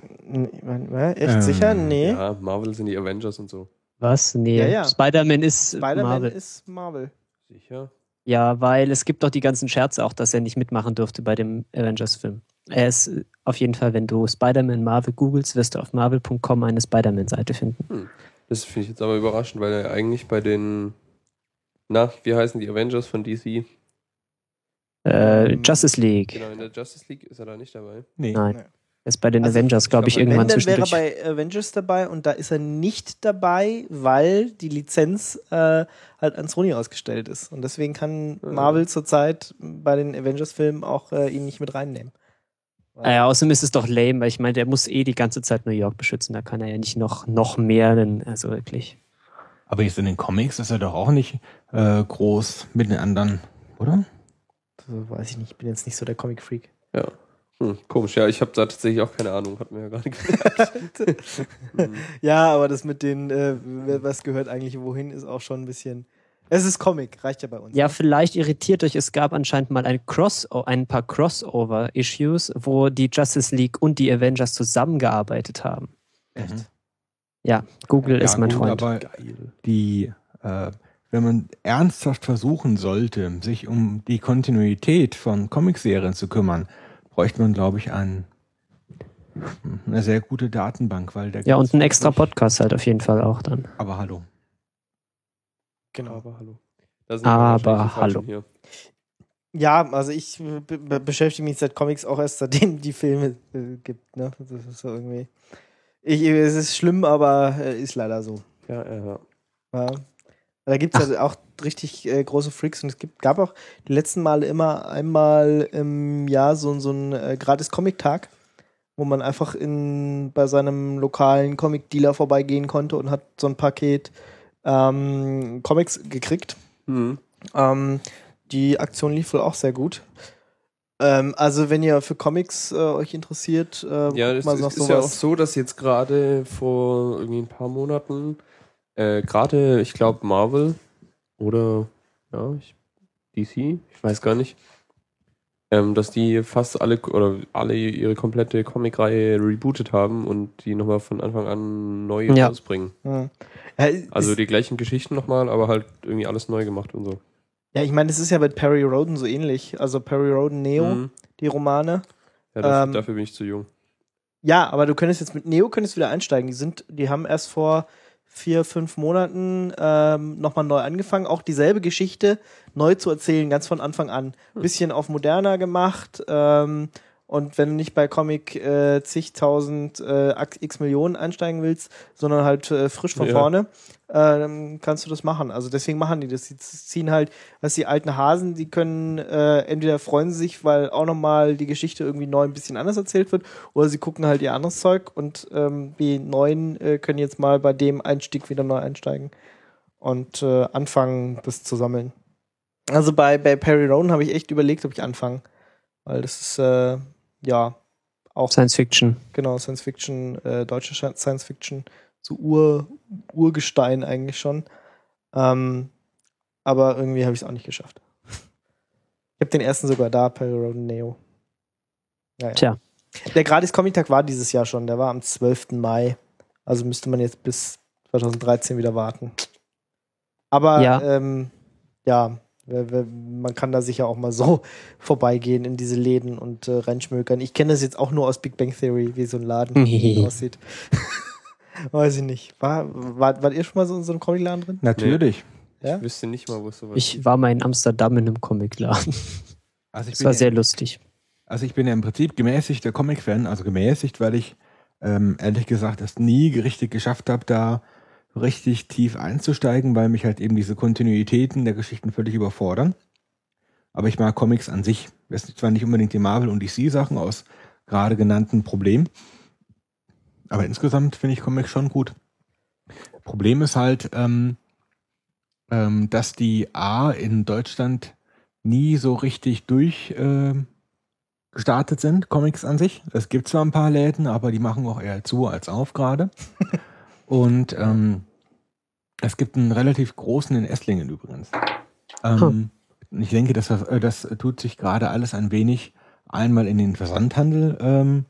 äh, Echt Ähm, sicher? Nee. Ja, Marvel sind die Avengers und so. Was? Nee. Ja, ja. Spider-Man ist Spider-Man Marvel. ist Marvel. Sicher? Ja, weil es gibt doch die ganzen Scherze auch, dass er nicht mitmachen durfte bei dem Avengers-Film. Er ist auf jeden Fall, wenn du Spider-Man Marvel googelst, wirst du auf marvel.com eine Spider-Man-Seite finden. Das finde ich jetzt aber überraschend, weil er eigentlich bei den. Na, wie heißen die Avengers von DC? Äh, Justice League. Genau, in der Justice League ist er da nicht dabei. Nee. Nein. Nee. Er ist bei den Also, Avengers, glaube ich, glaub, irgendwann dann wäre er zwischendurch. bei Avengers dabei und da ist er nicht dabei, weil die Lizenz äh, halt an Sony ausgestellt ist. Und deswegen kann Mhm. Marvel zurzeit bei den Avengers-Filmen auch äh, ihn nicht mit reinnehmen. Ah ja, außerdem ist es doch lame, weil ich meine, der muss eh die ganze Zeit New York beschützen. Da kann er ja nicht noch, noch mehr, denn, also wirklich. Aber jetzt in den Comics ist er doch auch nicht äh, groß mit den anderen, oder? Also, weiß ich nicht, ich bin jetzt nicht so der Comic-Freak. Ja. Hm, komisch, ja, ich habe da tatsächlich auch keine Ahnung, hat mir ja gerade gesagt. Hm. Ja, aber das mit den, äh, was gehört eigentlich wohin, ist auch schon ein bisschen. Es ist Comic, reicht ja bei uns. Ja, ne? vielleicht irritiert euch, es gab anscheinend mal ein Cross ein paar Crossover-Issues, wo die Justice League und die Avengers zusammengearbeitet haben. Echt? Ja, Google ist mein gut, Freund. Aber Geil. die, äh, wenn man ernsthaft versuchen sollte, sich um die Kontinuität von Comicserien zu kümmern, bräuchte man, glaube ich, ein, eine sehr gute Datenbank, weil der Ja, und ein extra Podcast halt auf jeden Fall auch dann. Aber hallo. Genau. Aber hallo. Aber hallo. Hier. Ja, also ich be be beschäftige mich seit Comics auch erst seitdem die Filme äh, gibt. Ne? Das ist so irgendwie. Ich, es ist schlimm, aber äh, ist leider so. Ja, ja, ja. Ja. Da gibt es ja auch richtig äh, große Freaks und es gibt, gab auch die letzten Male immer einmal im Jahr so, so einen äh, gratis Comic-Tag, wo man einfach in, bei seinem lokalen Comic-Dealer vorbeigehen konnte und hat so ein Paket ähm, Comics gekriegt. Mhm. Ähm, die Aktion lief wohl auch sehr gut. Ähm, also wenn ihr für Comics äh, euch interessiert, äh, Ja, es mal ist, nach ist ja auch so, dass jetzt gerade vor irgendwie ein paar Monaten, äh, gerade, ich glaube, Marvel oder ja, ich, DC, ich weiß gar nicht, ähm, dass die fast alle oder alle ihre komplette Comicreihe rebootet haben und die nochmal von Anfang an neu Ja. rausbringen. Hm. Ja, Also die gleichen Geschichten nochmal, aber halt irgendwie alles neu gemacht und so. ja, ich meine, das ist ja bei Perry Roden so ähnlich. Also Perry Roden Neo, Mhm. die Romane. Ja, das, Ähm, dafür bin ich zu jung. Ja, aber du könntest jetzt mit Neo könntest wieder einsteigen. Die sind, die haben erst vor vier, fünf Monaten ähm, nochmal neu angefangen, auch dieselbe Geschichte neu zu erzählen, ganz von Anfang an. Bisschen auf moderner gemacht. Ähm, und wenn du nicht bei Comic äh, zigtausend äh, x Millionen einsteigen willst, sondern halt äh, frisch von Ja. vorne, äh, dann kannst du das machen. Also deswegen machen die das. Die ziehen halt, was die alten Hasen, die können äh, entweder freuen sie sich, weil auch nochmal die Geschichte irgendwie neu ein bisschen anders erzählt wird, oder sie gucken halt ihr anderes Zeug und ähm, die Neuen äh, können jetzt mal bei dem Einstieg wieder neu einsteigen und äh, anfangen, das zu sammeln. Also bei, bei Perry Rowan habe ich echt überlegt, ob ich anfange. Weil das ist, äh, ja, auch Science Fiction. genau Science Fiction, äh, deutsche Sci- Science Fiction, so Ur, Urgestein eigentlich schon. Ähm, aber irgendwie habe ich es auch nicht geschafft. Ich habe den ersten sogar da, Perry Neo. Naja. Tja. Der Gratis Comic Tag war dieses Jahr schon, der war am 12. Mai. Also müsste man jetzt bis 2013 wieder warten. Aber Ja. ähm, ja, man kann da sicher auch mal so vorbeigehen in diese Läden und äh, reinschmökern. Ich kenne das jetzt auch nur aus Big Bang Theory, wie so ein Laden aussieht. Weiß ich nicht. War, war, wart ihr schon mal so in so einem Comicladen drin? Natürlich. Ja? Ich wüsste nicht mal, wo es sowas Ich war mal in Amsterdam in einem Comicladen. Also ich, Das bin war ja, sehr lustig. also ich bin ja im Prinzip gemäßigter Comic-Fan, also gemäßigt, weil ich ähm, ehrlich gesagt es nie richtig geschafft habe, da richtig tief einzusteigen, weil mich halt eben diese Kontinuitäten der Geschichten völlig überfordern. Aber ich mag Comics an sich. Das sind zwar nicht unbedingt die Marvel- und DC-Sachen aus gerade genannten Problemen, aber insgesamt finde ich Comics schon gut. Problem ist halt, ähm, ähm, dass die A in Deutschland nie so richtig durch ähm, gestartet sind, Comics an sich. Es gibt zwar ein paar Läden, aber die machen auch eher zu als auf gerade. Und ähm, es gibt einen relativ großen in Esslingen übrigens. Ähm, Ich denke, das, äh, das tut sich gerade alles ein wenig einmal in den Versandhandel ähm,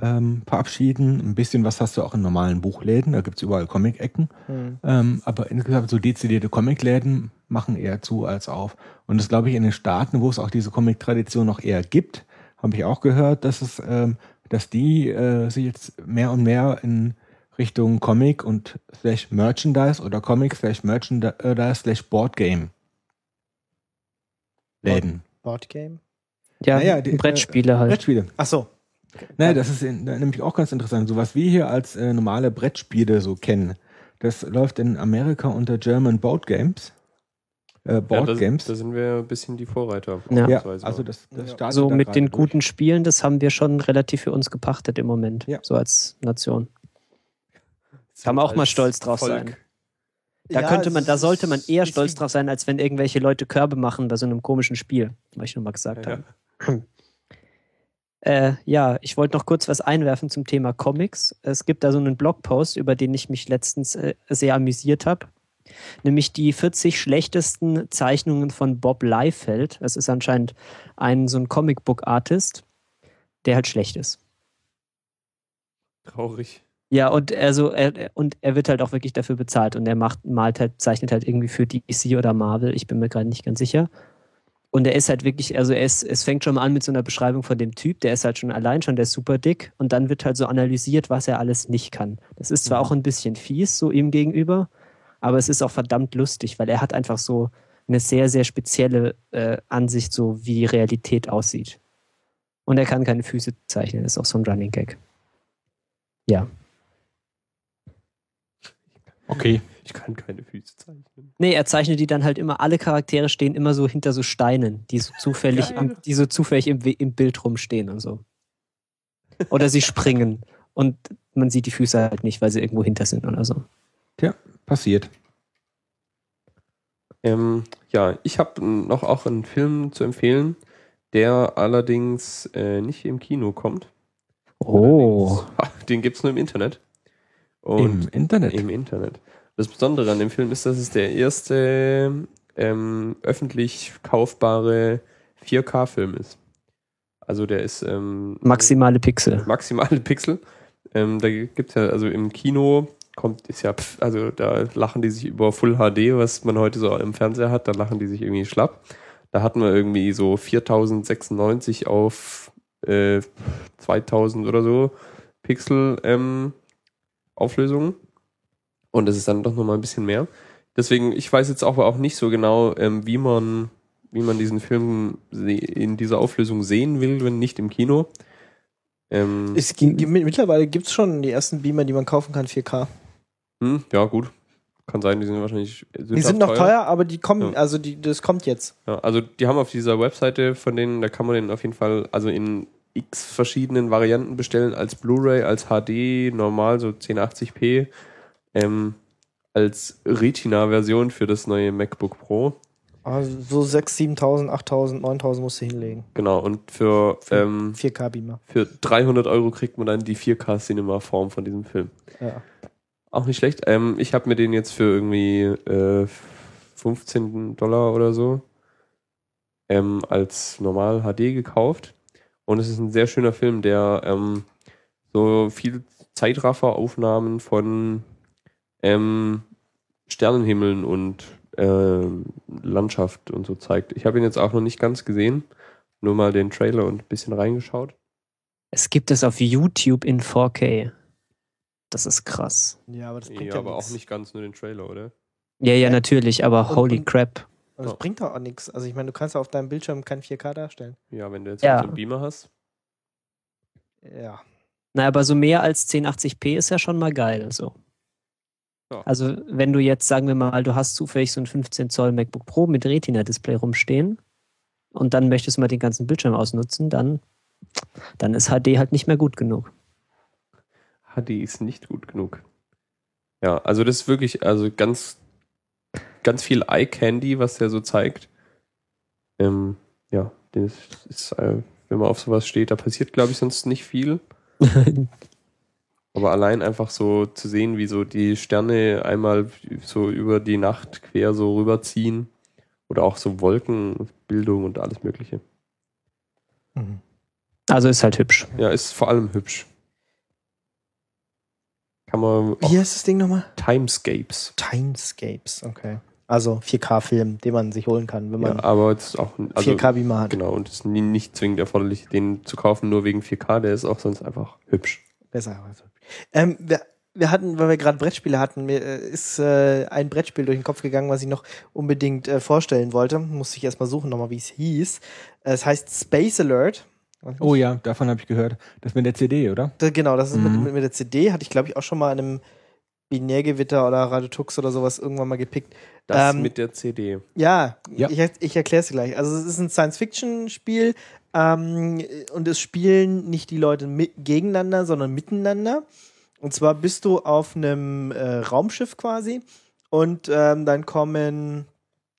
ähm, verabschieden. Ein bisschen was hast du auch in normalen Buchläden, da gibt es überall Comic-Ecken. Hm. Ähm, aber insgesamt so dezidierte Comicläden machen eher zu als auf. Und das glaube ich in den Staaten, wo es auch diese Comic-Tradition noch eher gibt, habe ich auch gehört, dass es, ähm, dass die äh, sich jetzt mehr und mehr in Richtung Comic und slash Merchandise oder Comic slash Merchandise slash Boardgame Läden. Boardgame? Ja, Naja, die- Brettspiele halt. Brettspiele. Ach so. Naja, das ist in, nämlich auch ganz interessant. So was wir hier als äh, normale Brettspiele so kennen, das läuft in Amerika unter German Board Games. Äh, Board ja, da, Games. da sind wir ein bisschen die Vorreiter. Ja. also das, das Ja. So da mit den durch. guten Spielen, das haben wir schon relativ für uns gepachtet im Moment. Ja. So als Nation. Kann man auch mal stolz drauf Volk. sein. Da Ja, könnte man, da sollte man eher stolz drauf sein, als wenn irgendwelche Leute Körbe machen bei so einem komischen Spiel, was ich nur mal gesagt Ja, habe. Äh, ja, ich wollte noch kurz was einwerfen zum Thema Comics. Es gibt da so einen Blogpost, über den ich mich letztens äh, sehr amüsiert habe. Nämlich die 40 schlechtesten Zeichnungen von Bob Liefeld. Das ist anscheinend ein so ein Comicbook-Artist, der halt schlecht ist. Traurig. Ja, und also er, und er wird halt auch wirklich dafür bezahlt und er macht, malt halt, zeichnet halt irgendwie für DC oder Marvel, ich bin mir gerade nicht ganz sicher. Und er ist halt wirklich, also er ist, es fängt schon mal an mit so einer Beschreibung von dem Typ, der ist halt schon allein schon, der ist super dick und dann wird halt so analysiert, was er alles nicht kann. Das ist zwar auch ein bisschen fies so ihm gegenüber, aber es ist auch verdammt lustig, weil er hat einfach so eine sehr, sehr spezielle äh, Ansicht, so wie die Realität aussieht. Und er kann keine Füße zeichnen, das ist auch so ein Running Gag. Ja. Okay. Ich kann keine Füße zeichnen. Nee, er zeichnet die dann halt immer, alle Charaktere stehen immer so hinter so Steinen, die so zufällig, am, die so zufällig im, im Bild rumstehen und so. Oder sie springen und man sieht die Füße halt nicht, weil sie irgendwo hinter sind oder so. Passiert. Ähm, ja, ich habe noch auch einen Film zu empfehlen, der allerdings äh, nicht im Kino kommt. Oh. Allerdings- Den gibt es nur im Internet. Und Im Internet. Im Internet. Das Besondere an dem Film ist, dass es der erste ähm, öffentlich kaufbare 4K-Film ist. Also der ist ähm, Maximale Pixel. maximale Pixel. Ähm, da gibt es ja, also im Kino kommt, ist ja, pf, also da lachen die sich über Full HD, was man heute so im Fernseher hat, da lachen die sich irgendwie schlapp. Da hatten wir irgendwie so 4096 auf äh, 2000 oder so Pixel ähm, Auflösungen. Und das ist dann doch nochmal ein bisschen mehr. Deswegen, ich weiß jetzt auch, auch nicht so genau, ähm, wie man wie man diesen Film in dieser Auflösung sehen will, wenn nicht im Kino. Ähm, Es gibt, mittlerweile gibt es schon die ersten Beamer, die man kaufen kann, 4K. hm, ja, gut. Kann sein, die sind wahrscheinlich. Die sind noch teuer, aber die kommen, Ja. also die, das kommt jetzt. Ja, also die haben auf dieser Webseite von denen, da kann man den auf jeden Fall, also in x verschiedenen Varianten bestellen, als Blu-ray, als HD, normal so 1080p, ähm, als Retina-Version für das neue MacBook Pro. Also so 6.000, 7.000, 8.000, 9.000 musst du hinlegen. Genau, und für, Für ähm, 4K Beamer. für 300 Euro kriegt man dann die 4K-Cinema-Form von diesem Film. Ja. Auch nicht schlecht. Ähm, ich habe mir den jetzt für irgendwie äh, 15 Dollar oder so ähm, als normal HD gekauft. Und es ist ein sehr schöner Film, der ähm, so viel Zeitrafferaufnahmen von ähm, Sternenhimmeln und ähm, Landschaft und so zeigt. Ich habe ihn jetzt auch noch nicht ganz gesehen, nur mal den Trailer und ein bisschen reingeschaut. Es gibt es auf YouTube in 4K. Das ist krass. ja, aber das bringt Ja, ja, aber nix. auch nicht ganz nur den Trailer, oder? Ja, ja, natürlich, aber holy crap. Das Ja. bringt doch auch nichts. Also ich meine, du kannst ja auf deinem Bildschirm kein 4K darstellen. Ja, wenn du jetzt Ja. halt so einen Beamer hast. Ja. Na, aber so mehr als 1080p ist ja schon mal geil. So. Ja. Also, wenn du jetzt, sagen wir mal, du hast zufällig so ein 15 Zoll MacBook Pro mit Retina-Display rumstehen und dann möchtest du mal den ganzen Bildschirm ausnutzen, dann, dann ist HD halt nicht mehr gut genug. HD ist nicht gut genug. Ja, also das ist wirklich, also ganz, ganz viel Eye Candy, was der so zeigt. Ähm, ja, das ist, äh, wenn man auf sowas steht, da passiert, glaube ich, sonst nicht viel. Aber allein einfach so zu sehen, wie so die Sterne einmal so über die Nacht quer so rüberziehen. Oder auch so Wolkenbildung und alles Mögliche. Also ist halt hübsch. Ja, ist vor allem hübsch. Kann man Wie heißt das Ding nochmal? Timescapes. Timescapes, okay. Also 4K-Film, den man sich holen kann, wenn man Ja, aber es ist auch ein- also, 4K-Beamer hat. Genau, und es ist nicht zwingend erforderlich, den zu kaufen, nur wegen 4K, der ist auch sonst einfach hübsch. Besser. Also. Ähm, wir, wir hatten, weil wir gerade Brettspiele hatten, mir äh, ist äh, ein Brettspiel durch den Kopf gegangen, was ich noch unbedingt äh, vorstellen wollte. Musste ich erstmal suchen, nochmal, wie es hieß. Es heißt Space Alert. Oh ja, davon habe ich gehört. Das mit der CD, oder? Da, genau, das ist Mhm. mit, mit, mit der CD, hatte ich glaube ich auch schon mal in einem Binärgewitter oder Radetux oder sowas irgendwann mal gepickt. Das Ähm, mit der CD. Ja, Ja. ich, ich erkläre es dir gleich. Also es ist ein Science-Fiction-Spiel ähm, und es spielen nicht die Leute mit, gegeneinander, sondern miteinander. Und zwar bist du auf einem äh, Raumschiff quasi und ähm, dann kommen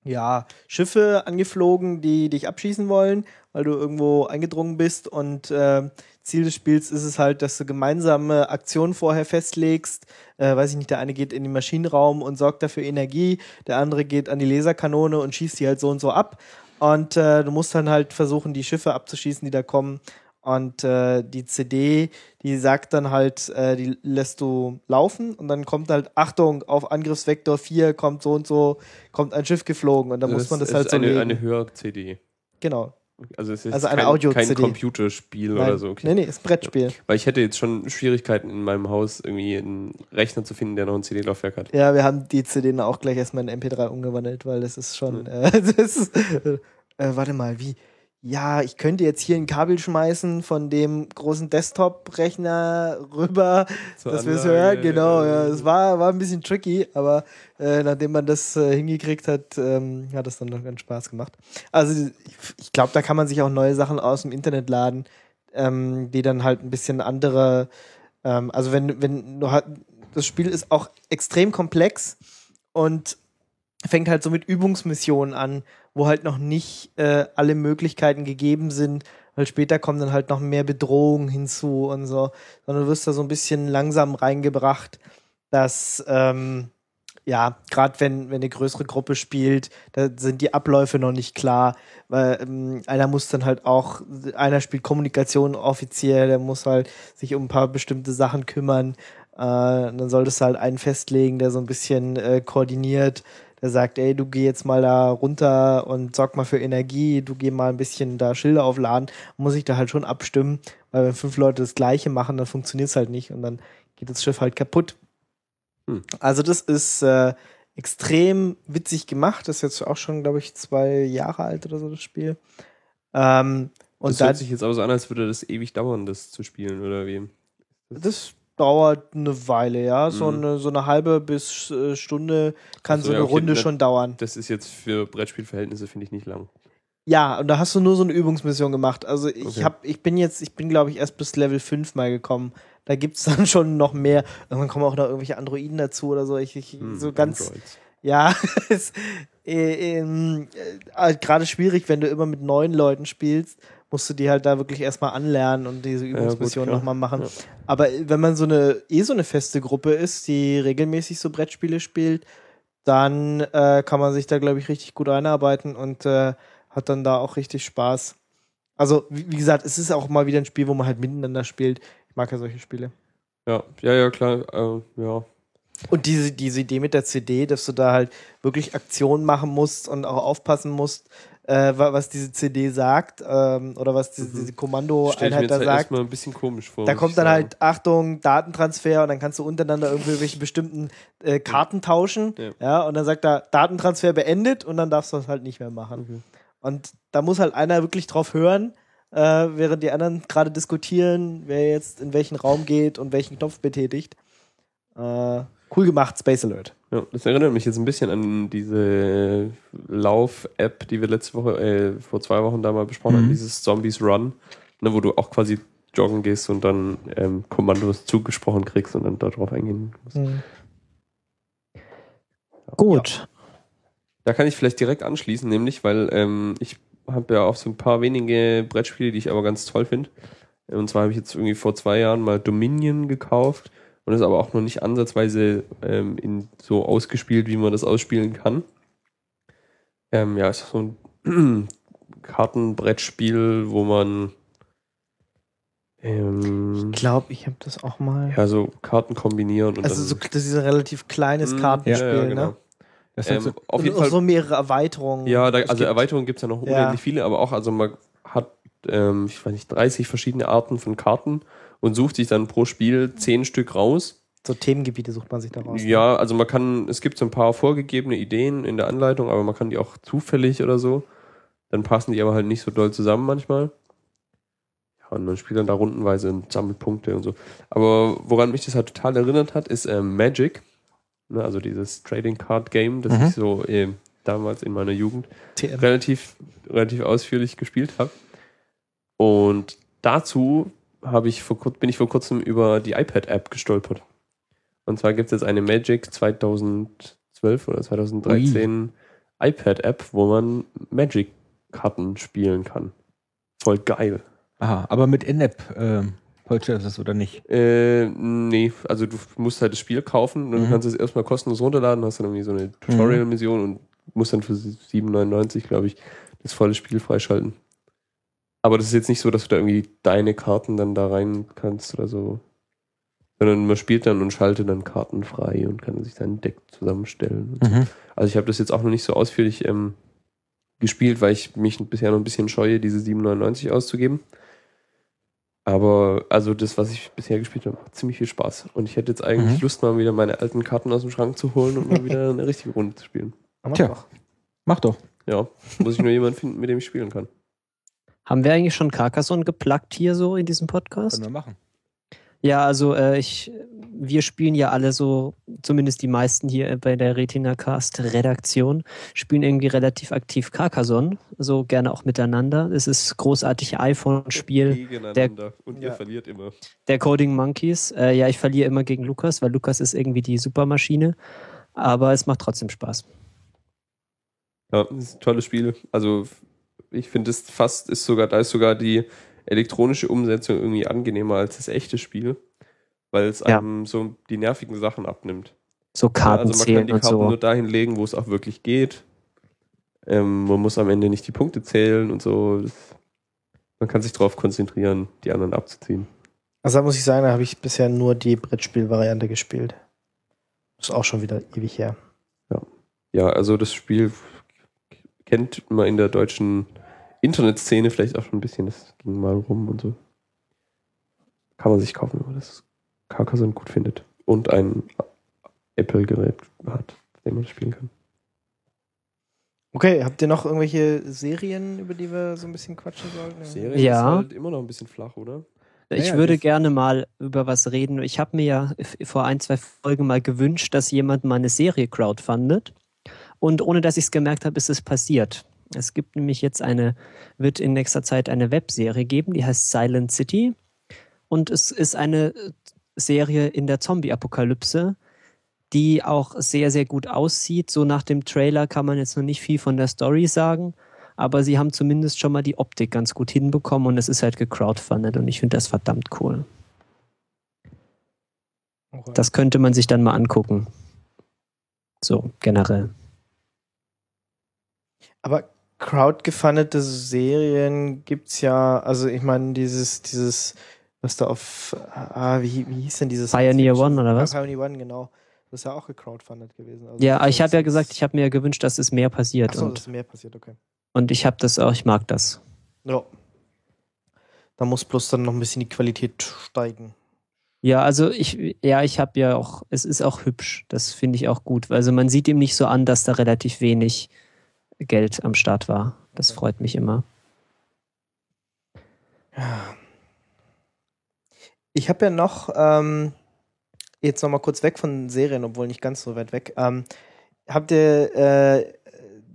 ja Schiffe angeflogen, die dich abschießen wollen, weil du irgendwo eingedrungen bist und ähm, Ziel des Spiels ist es halt, dass du gemeinsame Aktionen vorher festlegst. Äh, weiß ich nicht, der eine geht in den Maschinenraum und sorgt dafür Energie, der andere geht an die Laserkanone und schießt die halt so und so ab. Und äh, du musst dann halt versuchen, die Schiffe abzuschießen, die da kommen. Und äh, die CD, die sagt dann halt, äh, die lässt du laufen und dann kommt halt, Achtung, auf Angriffsvektor 4 kommt so und so, kommt ein Schiff geflogen und dann muss man das ist halt so eine, legen. eine Hör-CD. genau. Also es ist Also kein, Audio-CD. kein Computerspiel Nein. oder so. Okay. Nee, nee, ist ein Brettspiel. Weil ich hätte jetzt schon Schwierigkeiten in meinem Haus, irgendwie einen Rechner zu finden, der noch ein CD-Laufwerk hat. Ja, wir haben die CD auch gleich erstmal in MP3 umgewandelt, weil das ist schon. Äh, das ist, äh, warte mal, wie? Ja, ich könnte jetzt hier ein Kabel schmeißen von dem großen Desktop-Rechner rüber, Zur dass wir es hören. Genau, äh, ja. Es war, war ein bisschen tricky, aber äh, nachdem man das äh, hingekriegt hat, ähm, hat es dann noch ganz Spaß gemacht. Also ich, ich glaube, da kann man sich auch neue Sachen aus dem Internet laden, ähm, die dann halt ein bisschen andere. Ähm, also wenn, wenn du halt, das Spiel ist auch extrem komplex und fängt halt so mit Übungsmissionen an, wo halt noch nicht äh, alle Möglichkeiten gegeben sind, weil später kommen dann halt noch mehr Bedrohungen hinzu und so, sondern du wirst da so ein bisschen langsam reingebracht, dass ähm, ja, gerade wenn, wenn eine größere Gruppe spielt, da sind die Abläufe noch nicht klar, weil ähm, einer muss dann halt auch, einer spielt Kommunikation offiziell, der muss halt sich um ein paar bestimmte Sachen kümmern, äh, dann solltest du halt einen festlegen, der so ein bisschen äh, koordiniert, der sagt, ey, du geh jetzt mal da runter und sorg mal für Energie, du geh mal ein bisschen da Schilder aufladen, muss ich da halt schon abstimmen, weil wenn fünf Leute das Gleiche machen, dann funktioniert es halt nicht und dann geht das Schiff halt kaputt. Hm. Also das ist äh, extrem witzig gemacht, das ist jetzt auch schon, glaube ich, zwei Jahre alt oder so, das Spiel. Ähm, und das da, hört sich jetzt aber so an, als würde das ewig dauern, das zu spielen, oder wie? das dauert eine Weile, ja. So, Mhm. eine, so eine halbe bis äh, Stunde kann Ach so, so ja, eine okay, Runde ne- schon dauern. Das ist jetzt für Brettspielverhältnisse, finde ich, nicht lang. Ja, und da hast du nur so eine Übungsmission gemacht. Also ich Okay. hab, ich bin jetzt, ich bin glaube ich erst bis Level 5 mal gekommen. Da gibt's dann schon noch mehr. Irgendwann kommen auch noch irgendwelche Androiden dazu oder so. Ich, ich Hm, so ganz, Androids. ja, es, äh, ähm, äh, gerade schwierig, wenn du immer mit neuen Leuten spielst, musst du die halt da wirklich erstmal anlernen und diese Übungsmission klar. nochmal machen. Ja. Aber wenn man so eine, eh so eine feste Gruppe ist, die regelmäßig so Brettspiele spielt, dann äh, kann man sich da, glaube ich, richtig gut einarbeiten und äh, hat dann da auch richtig Spaß. Also, wie, wie gesagt, es ist auch mal wieder ein Spiel, wo man halt miteinander spielt. Ich mag ja solche Spiele. Ja, ja, ja, klar. Äh, ja. Und diese, diese Idee mit der CD, dass du da halt wirklich Aktionen machen musst und auch aufpassen musst, äh, wa- was diese CD sagt ähm, oder was diese, Mhm. diese Kommandoeinheit da halt sagt. erstmal ein bisschen komisch vor. Da kommt dann sagen. halt, Achtung, Datentransfer und dann kannst du untereinander irgendwelche bestimmten äh, Karten tauschen. Ja. Ja. und dann sagt er, Datentransfer beendet und dann darfst du das halt nicht mehr machen. Okay. Und da muss halt einer wirklich drauf hören, äh, während die anderen gerade diskutieren, wer jetzt in welchen Raum geht und welchen Knopf betätigt. Äh, cool gemacht, Space Alert. Ja, das erinnert mich jetzt ein bisschen an diese Lauf-App, die wir letzte Woche, äh, vor zwei Wochen da mal besprochen haben, Mhm. dieses Zombies Run, ne, wo du auch quasi joggen gehst und dann ähm, Kommandos zugesprochen kriegst und dann darauf eingehen musst. Gut. Da kann ich vielleicht direkt anschließen, nämlich, weil ähm, ich habe ja auch so ein paar wenige Brettspiele, die ich aber ganz toll finde. Und zwar habe ich jetzt irgendwie vor zwei Jahren mal Dominion gekauft und ist aber auch noch nicht ansatzweise ähm, in, so ausgespielt, wie man das ausspielen kann. Ähm, ja, es ist so ein Kartenbrettspiel, wo man Ähm, Ich glaube, ich habe das auch mal. ja, so Karten kombinieren und also dann, so, das ist ein relativ kleines Mm, Kartenspiel, ja, ja, genau. ne? Das Ähm, so, auf jeden Fall so mehrere Erweiterungen. Ja, da, Es also gibt- Erweiterungen gibt es ja noch Ja. unendlich viele, aber auch, also man hat, ähm, ich weiß nicht, 30 verschiedene Arten von Karten und sucht sich dann pro Spiel 10 Stück raus. So Themengebiete sucht man sich daraus. ne? Ja, also man kann, es gibt so ein paar vorgegebene Ideen in der Anleitung, aber man kann die auch zufällig oder so. Dann passen die aber halt nicht so doll zusammen manchmal. Ja, und man spielt dann da rundenweise und sammelt Punkte und so. Aber woran mich das halt total erinnert hat, ist ähm, Magic. Ne, also dieses Trading Card Game, das Mhm. ich so ähm, damals in meiner Jugend TM. relativ, relativ ausführlich gespielt habe. Und dazu habe ich vor, bin ich vor kurzem über die iPad-App gestolpert. Und zwar gibt es jetzt eine Magic 2012 oder 2013 iPad-App, wo man Magic-Karten spielen kann. Voll geil. aha, aber mit In-App ähm, Purchases oder nicht? Äh, nee, also du musst halt das Spiel kaufen und dann Mhm. kannst du es erstmal kostenlos runterladen, hast dann irgendwie so eine Tutorial-Mission und musst dann für 7,99, glaube ich, das volle Spiel freischalten. Aber das ist jetzt nicht so, dass du da irgendwie deine Karten dann da rein kannst oder so. Sondern man spielt dann und schaltet dann Karten frei und kann sich sein Deck zusammenstellen. und so. Mhm. Also ich habe das jetzt auch noch nicht so ausführlich ähm, gespielt, weil ich mich bisher noch ein bisschen scheue, diese 7,99 auszugeben. Aber also das, was ich bisher gespielt habe, macht ziemlich viel Spaß. Und ich hätte jetzt eigentlich Mhm. Lust, mal wieder meine alten Karten aus dem Schrank zu holen und mal wieder eine richtige Runde zu spielen. Aber Tja. doch. Mach doch. Ja, muss ich nur jemanden finden, mit dem ich spielen kann. Haben wir eigentlich schon Carcassonne geplagt hier so in diesem Podcast? Können wir machen. Ja, also äh, ich, wir spielen ja alle so, zumindest die meisten hier bei der Retina Cast Redaktion, spielen irgendwie relativ aktiv Carcassonne, so gerne auch miteinander. Es ist großartig iPhone-Spiel Gegeneinander. und ihr Ja. verliert immer. der Coding Monkeys. Äh, ja, ich verliere immer gegen Lukas, weil Lukas ist irgendwie die Supermaschine, aber es macht trotzdem Spaß. Ja, das ist ein tolles Spiel. Also ich finde es fast, ist sogar, da ist sogar die elektronische Umsetzung irgendwie angenehmer als das echte Spiel, weil es Ja. einem so die nervigen Sachen abnimmt. So Ja, Karten also man kann die Karten so. nur dahin legen, wo es auch wirklich geht. Ähm, man muss am Ende nicht die Punkte zählen und so. Das, man kann sich darauf konzentrieren, die anderen abzuziehen. Also da muss ich sagen, da habe ich bisher nur die Brettspielvariante gespielt. Ist auch schon wieder ewig her. Ja, also das Spiel kennt man in der deutschen Internetszene vielleicht auch schon ein bisschen. Das ging mal rum und so. Kann man sich kaufen, wenn man das Carcassonne gut findet. Und ein Apple-Gerät hat, mit dem man spielen kann. Okay, habt ihr noch irgendwelche Serien, über die wir so ein bisschen quatschen sollten? Serie Ja. ist halt immer noch ein bisschen flach, oder? Ich Naja, würde gerne mal über was reden. Ich habe mir ja vor ein, zwei Folgen mal gewünscht, dass jemand mal eine Serie crowdfundet. Und ohne dass ich es gemerkt habe, ist es passiert. Es gibt nämlich jetzt eine, wird in nächster Zeit eine Webserie geben, die heißt Silent City. Und es ist eine äh, Serie in der Zombie-Apokalypse, die auch sehr, sehr gut aussieht. So nach dem Trailer kann man jetzt noch nicht viel von der Story sagen, aber sie haben zumindest schon mal die Optik ganz gut hinbekommen und es ist halt gecrowdfundet und ich finde das verdammt cool. Okay. Das könnte man sich dann mal angucken. So, generell. Aber crowdgefundete Serien gibt's ja, also ich meine, dieses, dieses, was da auf, ah, wie, wie hieß denn dieses? Pioneer One oder was? Ja, Pioneer One, genau. Das ist ja auch gecrowdfundet gewesen. Also Ja, ich habe ja gesagt, ich habe mir gewünscht, dass es mehr passiert Achso, und, das ist mehr passiert, okay. und ich habe das auch, ich mag das. Ja. Da muss bloß dann noch ein bisschen die Qualität steigen. Ja, also ich, ja, ich habe ja auch, es ist auch hübsch, das finde ich auch gut. Also man sieht ihm nicht so an, dass da relativ wenig Geld am Start war. Das freut mich immer. Ich habe ja noch, ähm, jetzt noch mal kurz weg von Serien, obwohl nicht ganz so weit weg. Ähm, habt ihr äh,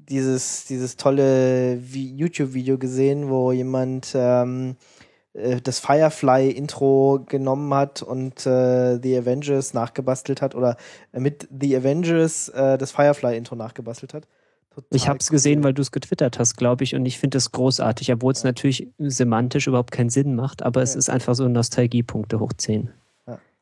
dieses, dieses tolle Vi- YouTube-Video gesehen, wo jemand ähm, äh, das Firefly-Intro genommen hat und äh, The Avengers nachgebastelt hat oder äh, mit The Avengers äh, das Firefly-Intro nachgebastelt hat? Total Ich habe es gesehen, weil du es getwittert hast, glaube ich, und ich finde es großartig, obwohl es Ja. natürlich semantisch überhaupt keinen Sinn macht, aber es Ja. ist einfach so Nostalgiepunkte hoch 10.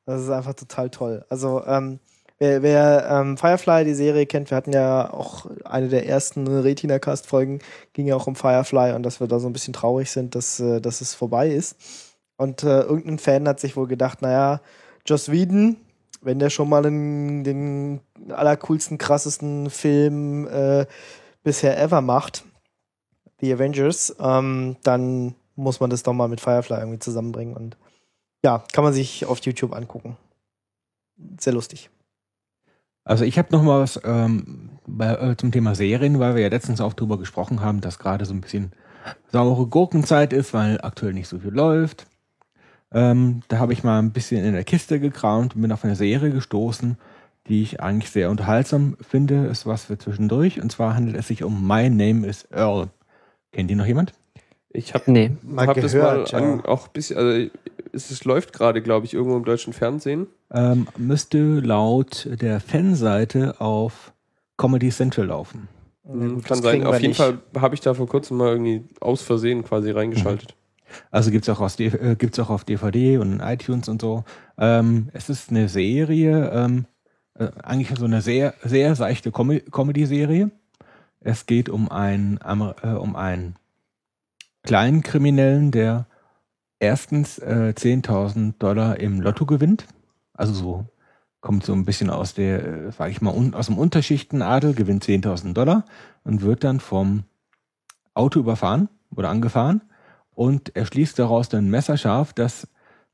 Das ist einfach total toll. Also, ähm, wer, wer ähm, Firefly, die Serie kennt, wir hatten ja auch eine der ersten Retina-Cast-Folgen, ging ja auch um Firefly und dass wir da so ein bisschen traurig sind, dass, äh, dass es vorbei ist. Und äh, irgendein Fan hat sich wohl gedacht, naja, Joss Whedon, wenn der schon mal den, den allercoolsten, krassesten Film äh, bisher ever macht, The Avengers, ähm, dann muss man das doch mal mit Firefly irgendwie zusammenbringen. Und ja, kann man sich auf YouTube angucken. Sehr lustig. Also ich habe noch mal was ähm, bei, äh, zum Thema Serien, weil wir ja letztens auch drüber gesprochen haben, dass gerade so ein bisschen saure Gurkenzeit ist, weil aktuell nicht so viel läuft. Ähm, da habe ich mal ein bisschen in der Kiste gekramt und bin auf eine Serie gestoßen, die ich eigentlich sehr unterhaltsam finde. Ist was für zwischendurch. Und zwar handelt es sich um My Name is Earl. Kennt die noch jemand? Ich habe Nee. Mal hab das mal gehört, ja. an, auch ein bisschen, also es, es läuft gerade, glaube ich, irgendwo im deutschen Fernsehen. Ähm, müsste laut der Fanseite auf Comedy Central laufen. Mhm, Kann sein. Auf jeden nicht. Fall habe ich da vor kurzem mal irgendwie aus Versehen quasi reingeschaltet. Also gibt's auch, äh, auch auf DVD und iTunes und so. Ähm, es ist eine Serie, ähm, äh, eigentlich so eine sehr, sehr seichte Com Comedy-Serie. Es geht um einen, äh, um einen kleinen Kriminellen, der erstens äh, 10.000 Dollar im Lotto gewinnt. Also so kommt so ein bisschen aus der, äh, sag ich mal, aus dem Unterschichtenadel, gewinnt 10.000 Dollar und wird dann vom Auto überfahren oder angefahren und er schließt daraus dann messerscharf, dass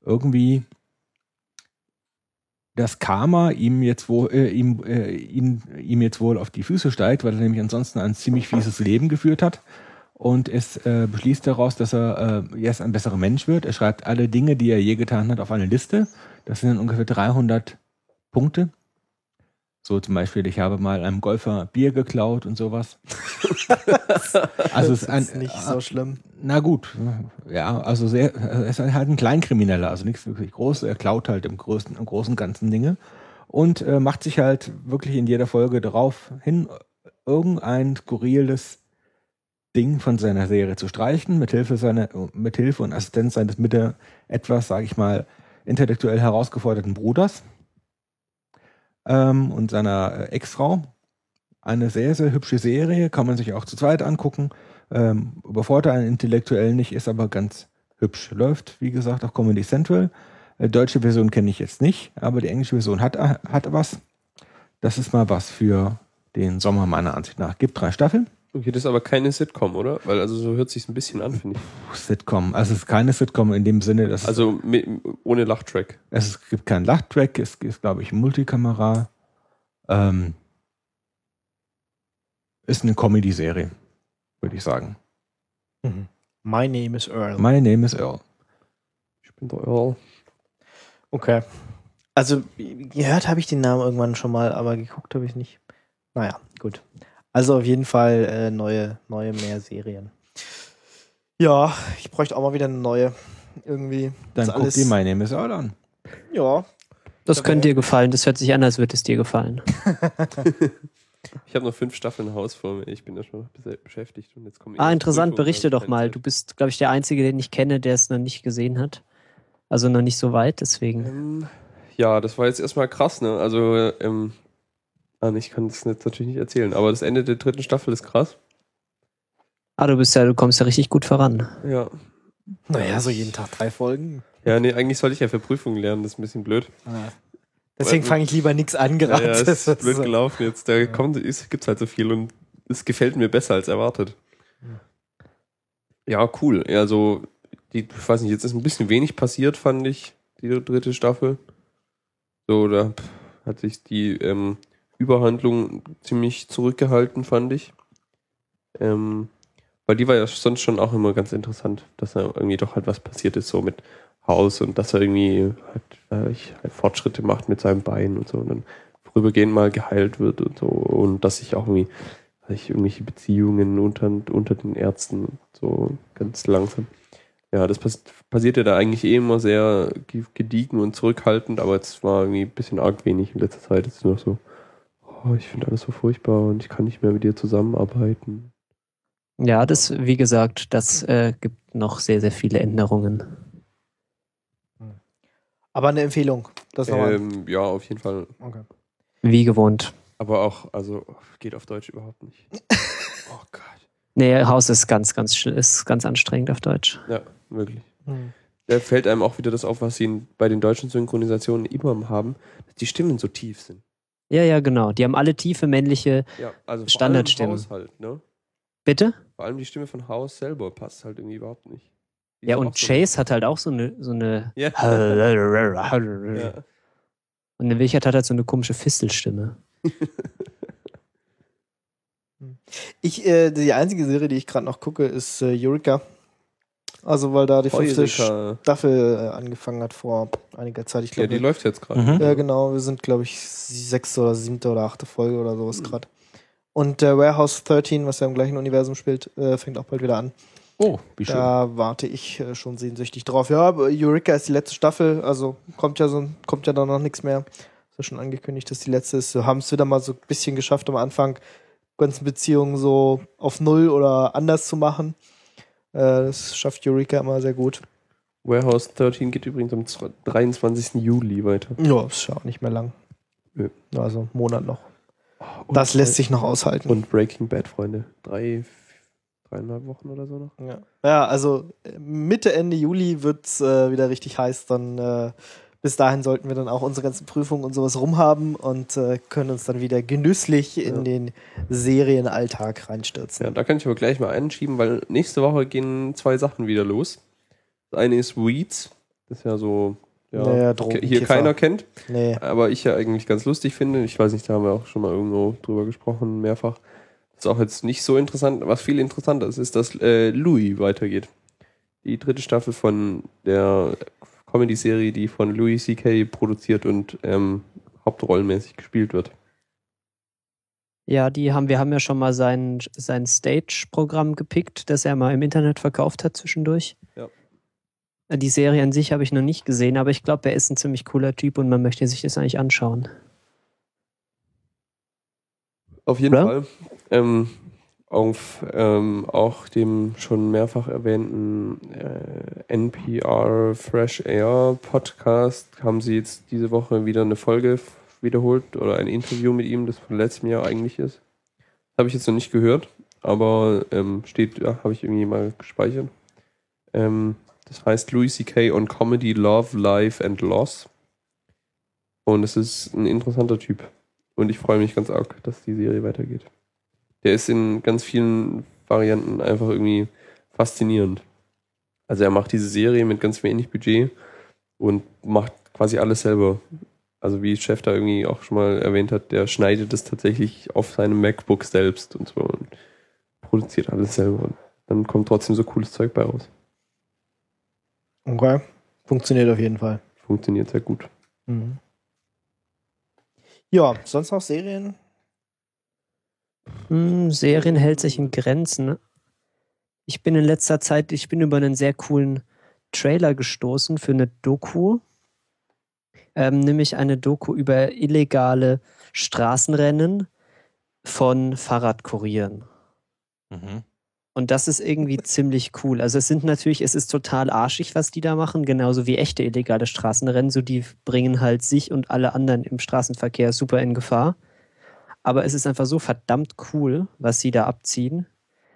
irgendwie das Karma ihm jetzt wohl, äh, ihm, äh, ihn, ihm jetzt wohl auf die Füße steigt, weil er nämlich ansonsten ein ziemlich fieses Leben geführt hat. Und es äh, beschließt daraus, dass er äh, jetzt ein besserer Mensch wird. Er schreibt alle Dinge, die er je getan hat, auf eine Liste. Das sind dann ungefähr 300 Punkte. So zum Beispiel, ich habe mal einem Golfer Bier geklaut und sowas. also es ist ein, ist nicht so schlimm. na gut, ja, also sehr, er ist halt ein Kleinkrimineller, also nichts wirklich Großes. Er klaut halt im größten, im großen ganzen Dinge und äh, macht sich halt wirklich in jeder Folge darauf hin, irgendein skurriles Ding von seiner Serie zu streichen, mit Hilfe seiner, mit Hilfe und Assistenz seines mit etwas, sage ich mal, intellektuell herausgeforderten Bruders ähm, und seiner äh, Ex-Frau. Eine sehr, sehr hübsche Serie, kann man sich auch zu zweit angucken. Ähm, überfordert einen intellektuell nicht, ist aber ganz hübsch. Läuft, wie gesagt, auf Comedy Central. Äh, deutsche Version kenne ich jetzt nicht, aber die englische Version hat, hat was. Das ist mal was für den Sommer meiner Ansicht nach. Gibt drei Staffeln. Okay, das ist aber keine Sitcom, oder? Weil also so hört sich ein bisschen an, finde ich. Puh, Sitcom. Also es ist keine Sitcom in dem Sinne, dass Also mit, ohne Lachtrack. es, es gibt keinen Lachtrack, es ist, glaube ich, Multikamera. Ähm, ist eine Comedy-Serie, würde ich sagen. Mhm. My name is Earl. My name is Earl. Ich bin der Earl. Okay. Also, gehört habe ich den Namen irgendwann schon mal, aber geguckt habe ich nicht. Naja, gut. Also auf jeden Fall äh, neue, neue mehr Serien. Ja, ich bräuchte auch mal wieder eine neue. Irgendwie. Dann guck alles- dir My Name is Earl an. Ja. Das Dabei- könnte dir gefallen. Das hört sich an, als würde es dir gefallen. Ich habe noch fünf Staffeln Haus vor mir. Ich bin da schon beschäftigt. Und jetzt Ah, interessant. Berichte also doch mal. Zeit. Du bist, glaube ich, der Einzige, den ich kenne, der es noch nicht gesehen hat. Also noch nicht so weit, deswegen. Ähm, ja, das war jetzt erstmal krass, ne? Also, ähm, ah, ich kann das jetzt natürlich nicht erzählen, aber das Ende der dritten Staffel ist krass. Ah, du bist ja, du kommst ja richtig gut voran. Ja. Naja, so jeden Tag drei Folgen. Ja, nee, eigentlich sollte ich ja für Prüfungen lernen, das ist ein bisschen blöd. Deswegen fange ich lieber nichts an Ja, gerade. ja, Das ist blöd gelaufen jetzt. Da kommt, es gibt's halt so viel und es gefällt mir besser als erwartet. Ja, cool. Ja, so, die, ich weiß nicht, jetzt ist ein bisschen wenig passiert, fand ich, die dritte Staffel. So, da hat sich die ähm, Überhandlung ziemlich zurückgehalten, fand ich. Ähm, weil die war ja sonst schon auch immer ganz interessant, dass da irgendwie doch halt was passiert ist, so mit Haus und dass er irgendwie halt, äh, ich- halt Fortschritte macht mit seinem Bein und so und dann vorübergehend mal geheilt wird und so und dass sich auch irgendwie, sich irgendwelche Beziehungen unter, unter den Ärzten so ganz langsam. Ja, das pass passiert ja da eigentlich eh immer sehr ge- gediegen und zurückhaltend, aber jetzt war irgendwie ein bisschen arg wenig in letzter Zeit. Es ist noch so, oh, ich finde alles so furchtbar und ich kann nicht mehr mit dir zusammenarbeiten. Ja, das, wie gesagt, das äh, gibt noch sehr, sehr viele Änderungen. Aber eine Empfehlung. Das. Ähm, ja, auf jeden Fall. Okay. Wie gewohnt. Aber auch, also geht auf Deutsch überhaupt nicht. Oh Gott. Nee, Haus ist ganz, ganz, ist ganz anstrengend auf Deutsch. Ja, wirklich. Hm. Da fällt einem auch wieder das auf, was sie bei den deutschen Synchronisationen immer haben, dass die Stimmen so tief sind. Ja, ja, genau. Die haben alle tiefe männliche. Ja, also Standardstimmen. vor allem Haus halt, ne? Bitte? Vor allem die Stimme von Haus selber passt halt irgendwie überhaupt nicht. Die Ja, und auch so- Chase hat halt auch so eine. So eine Ja. und ja. der Wichert hat halt so eine komische Fistelstimme. Ich, äh, die einzige Serie, die ich gerade noch gucke, ist äh, Eureka. Also, weil da die fünfte Heureka. Staffel äh, angefangen hat vor einiger Zeit. Ich Ja, glaube, die läuft jetzt gerade. Mhm. Ja, genau. Wir sind, glaube ich, sechste oder siebte oder achte Folge oder sowas Mhm. gerade. Und äh, Warehouse 13, was ja im gleichen Universum spielt, äh, fängt auch bald wieder an. Oh, wie schön. Da warte ich äh, schon sehnsüchtig drauf. Ja, aber Eureka ist die letzte Staffel, also kommt ja so, kommt ja dann noch nichts mehr. Ist ja schon angekündigt, dass die letzte ist. Wir haben es wieder mal so ein bisschen geschafft am Anfang, ganzen Beziehungen so auf Null oder anders zu machen. Äh, das schafft Eureka immer sehr gut. Warehouse 13 geht übrigens am 23. Juli weiter. Ja, ist ja auch nicht mehr lang. Nö. Also einen Monat noch. Und- Das lässt sich noch aushalten. Und Breaking Bad, Freunde. Drei, dreieinhalb Wochen oder so noch. Ja, ja also äh, Mitte, Ende Juli wird es äh, wieder richtig heiß. Dann äh, bis dahin sollten wir dann auch unsere ganzen Prüfungen und sowas rumhaben und äh, können uns dann wieder genüsslich in Ja. den Serienalltag reinstürzen. Ja, da kann ich aber gleich mal einschieben, weil nächste Woche gehen zwei Sachen wieder los. Das eine ist Weeds. Das ist ja so, ja, Naja, hier keiner kennt. Nee. aber ich ja eigentlich ganz lustig finde. Ich weiß nicht, da haben wir auch schon mal irgendwo drüber gesprochen, mehrfach. Das ist auch jetzt nicht so interessant. Was viel interessanter ist, ist, dass äh, Louis weitergeht. Die dritte Staffel von der Comedy-Serie, die von Louis C.K. produziert und ähm, hauptrollenmäßig gespielt wird. Ja, die haben, wir haben ja schon mal sein, sein Stage-Programm gepickt, das er mal im Internet verkauft hat zwischendurch. Ja. Die Serie an sich habe ich noch nicht gesehen, aber ich glaube, er ist ein ziemlich cooler Typ und man möchte sich das eigentlich anschauen. Auf jeden Oder? Fall. Ähm, auf ähm, auch dem schon mehrfach erwähnten äh, NPR Fresh Air Podcast haben sie jetzt diese Woche wieder eine Folge wiederholt oder ein Interview mit ihm, das von letztem Jahr eigentlich ist. Habe ich jetzt noch nicht gehört, aber ähm, steht, ja, habe ich irgendwie mal gespeichert. Ähm, das heißt Louis C.K. on Comedy, Love, Life and Loss. Und es ist ein interessanter Typ. Und ich freue mich ganz arg, dass die Serie weitergeht. Der ist in ganz vielen Varianten einfach irgendwie faszinierend. Also er macht diese Serie mit ganz wenig Budget und macht quasi alles selber. Also wie Chef da irgendwie auch schon mal erwähnt hat, der schneidet es tatsächlich auf seinem MacBook selbst und so und produziert alles selber. Und dann kommt trotzdem so cooles Zeug bei raus. Okay. Funktioniert auf jeden Fall. Funktioniert sehr gut. Mhm. Ja, sonst noch Serien? Hm, Serien hält sich in Grenzen. Ich bin in letzter Zeit, ich bin über einen sehr coolen Trailer gestoßen für eine Doku. Ähm, nämlich eine Doku über illegale Straßenrennen von Fahrradkurieren. Mhm. Und das ist irgendwie ziemlich cool. Also es sind natürlich, es ist total arschig, was die da machen, genauso wie echte illegale Straßenrennen. So die bringen halt sich und alle anderen im Straßenverkehr super in Gefahr. Aber es ist einfach so verdammt cool, was sie da abziehen.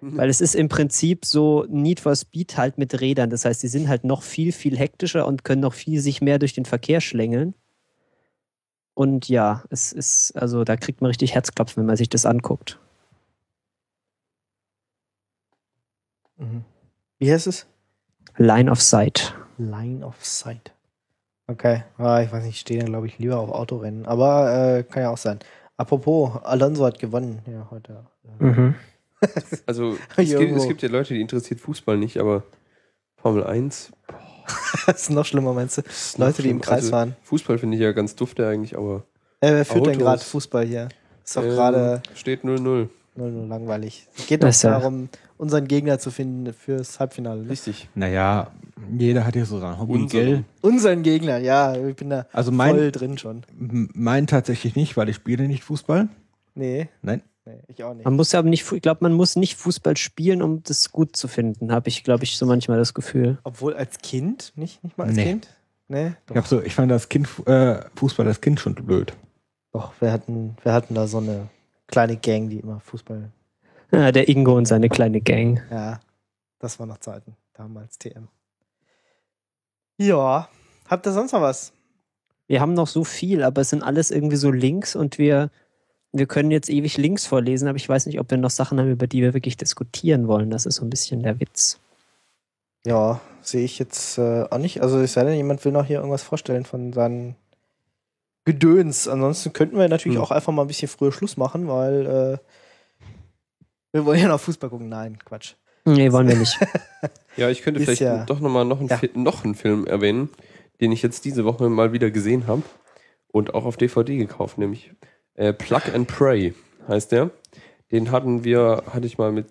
Weil es ist im Prinzip so Need for Speed halt mit Rädern. Das heißt, die sind halt noch viel, viel hektischer und können noch viel sich mehr durch den Verkehr schlängeln. Und ja, es ist, also da kriegt man richtig Herzklopfen, wenn man sich das anguckt. Mhm. Wie heißt es? Line of Sight. Line of Sight. Okay. Ah, ich weiß nicht, ich stehe dann, glaube ich, lieber auf Autorennen. Aber äh, kann ja auch sein. Apropos, Alonso hat gewonnen. Ja, heute. Mhm. Also es gibt, es gibt ja Leute, die interessiert Fußball nicht, aber Formel 1 das ist noch schlimmer, meinst du? Leute, die im. Kreis also, fahren. Fußball finde ich ja ganz dufte eigentlich, aber Äh, wer führt denn Autos. gerade Fußball hier? Ist doch ähm, gerade steht 0-0. nur, nur langweilig. Es geht doch darum, unseren Gegner zu finden fürs Halbfinale. ne? Richtig. Naja, jeder hat hier so sein Hobby, Unsere. gell? Unseren Gegner, ja, ich bin da Also voll mein, drin schon. mein tatsächlich nicht, weil ich spiele nicht Fußball. Nee, Nein. nee ich auch nicht. Man muss aber nicht, ich glaube, man muss nicht Fußball spielen, um das gut zu finden, habe ich, glaube ich, so manchmal das Gefühl. Obwohl als Kind, nicht, nicht mal als Nee. Kind? Nee, Ich, hab so, ich fand das kind, äh, Fußball als Kind schon blöd. Doch, wir hatten, wir hatten da so eine kleine Gang, die immer Fußball. Ja, der Ingo und seine kleine Gang. Ja, das war noch Zeiten, damals TM. Ja. Habt ihr sonst noch was? Wir haben noch so viel, aber es sind alles irgendwie so Links und wir, wir können jetzt ewig Links vorlesen, aber ich weiß nicht, ob wir noch Sachen haben, über die wir wirklich diskutieren wollen. Das ist so ein bisschen der Witz. Ja, sehe ich jetzt äh, auch nicht. Also es sei denn, jemand will noch hier irgendwas vorstellen von seinen Gedöns. Ansonsten könnten wir natürlich Hm. auch einfach mal ein bisschen früher Schluss machen, weil äh, wir wollen ja noch Fußball gucken. Nein, Quatsch. Nee, wollen wir nicht. Ja, ich könnte Ist vielleicht ja- doch nochmal noch, einen Ja. Fi- noch einen Film erwähnen, den ich jetzt diese Woche mal wieder gesehen habe und auch auf DVD gekauft, nämlich äh, Plug and Pray heißt der. Den hatten wir, hatte ich mal mit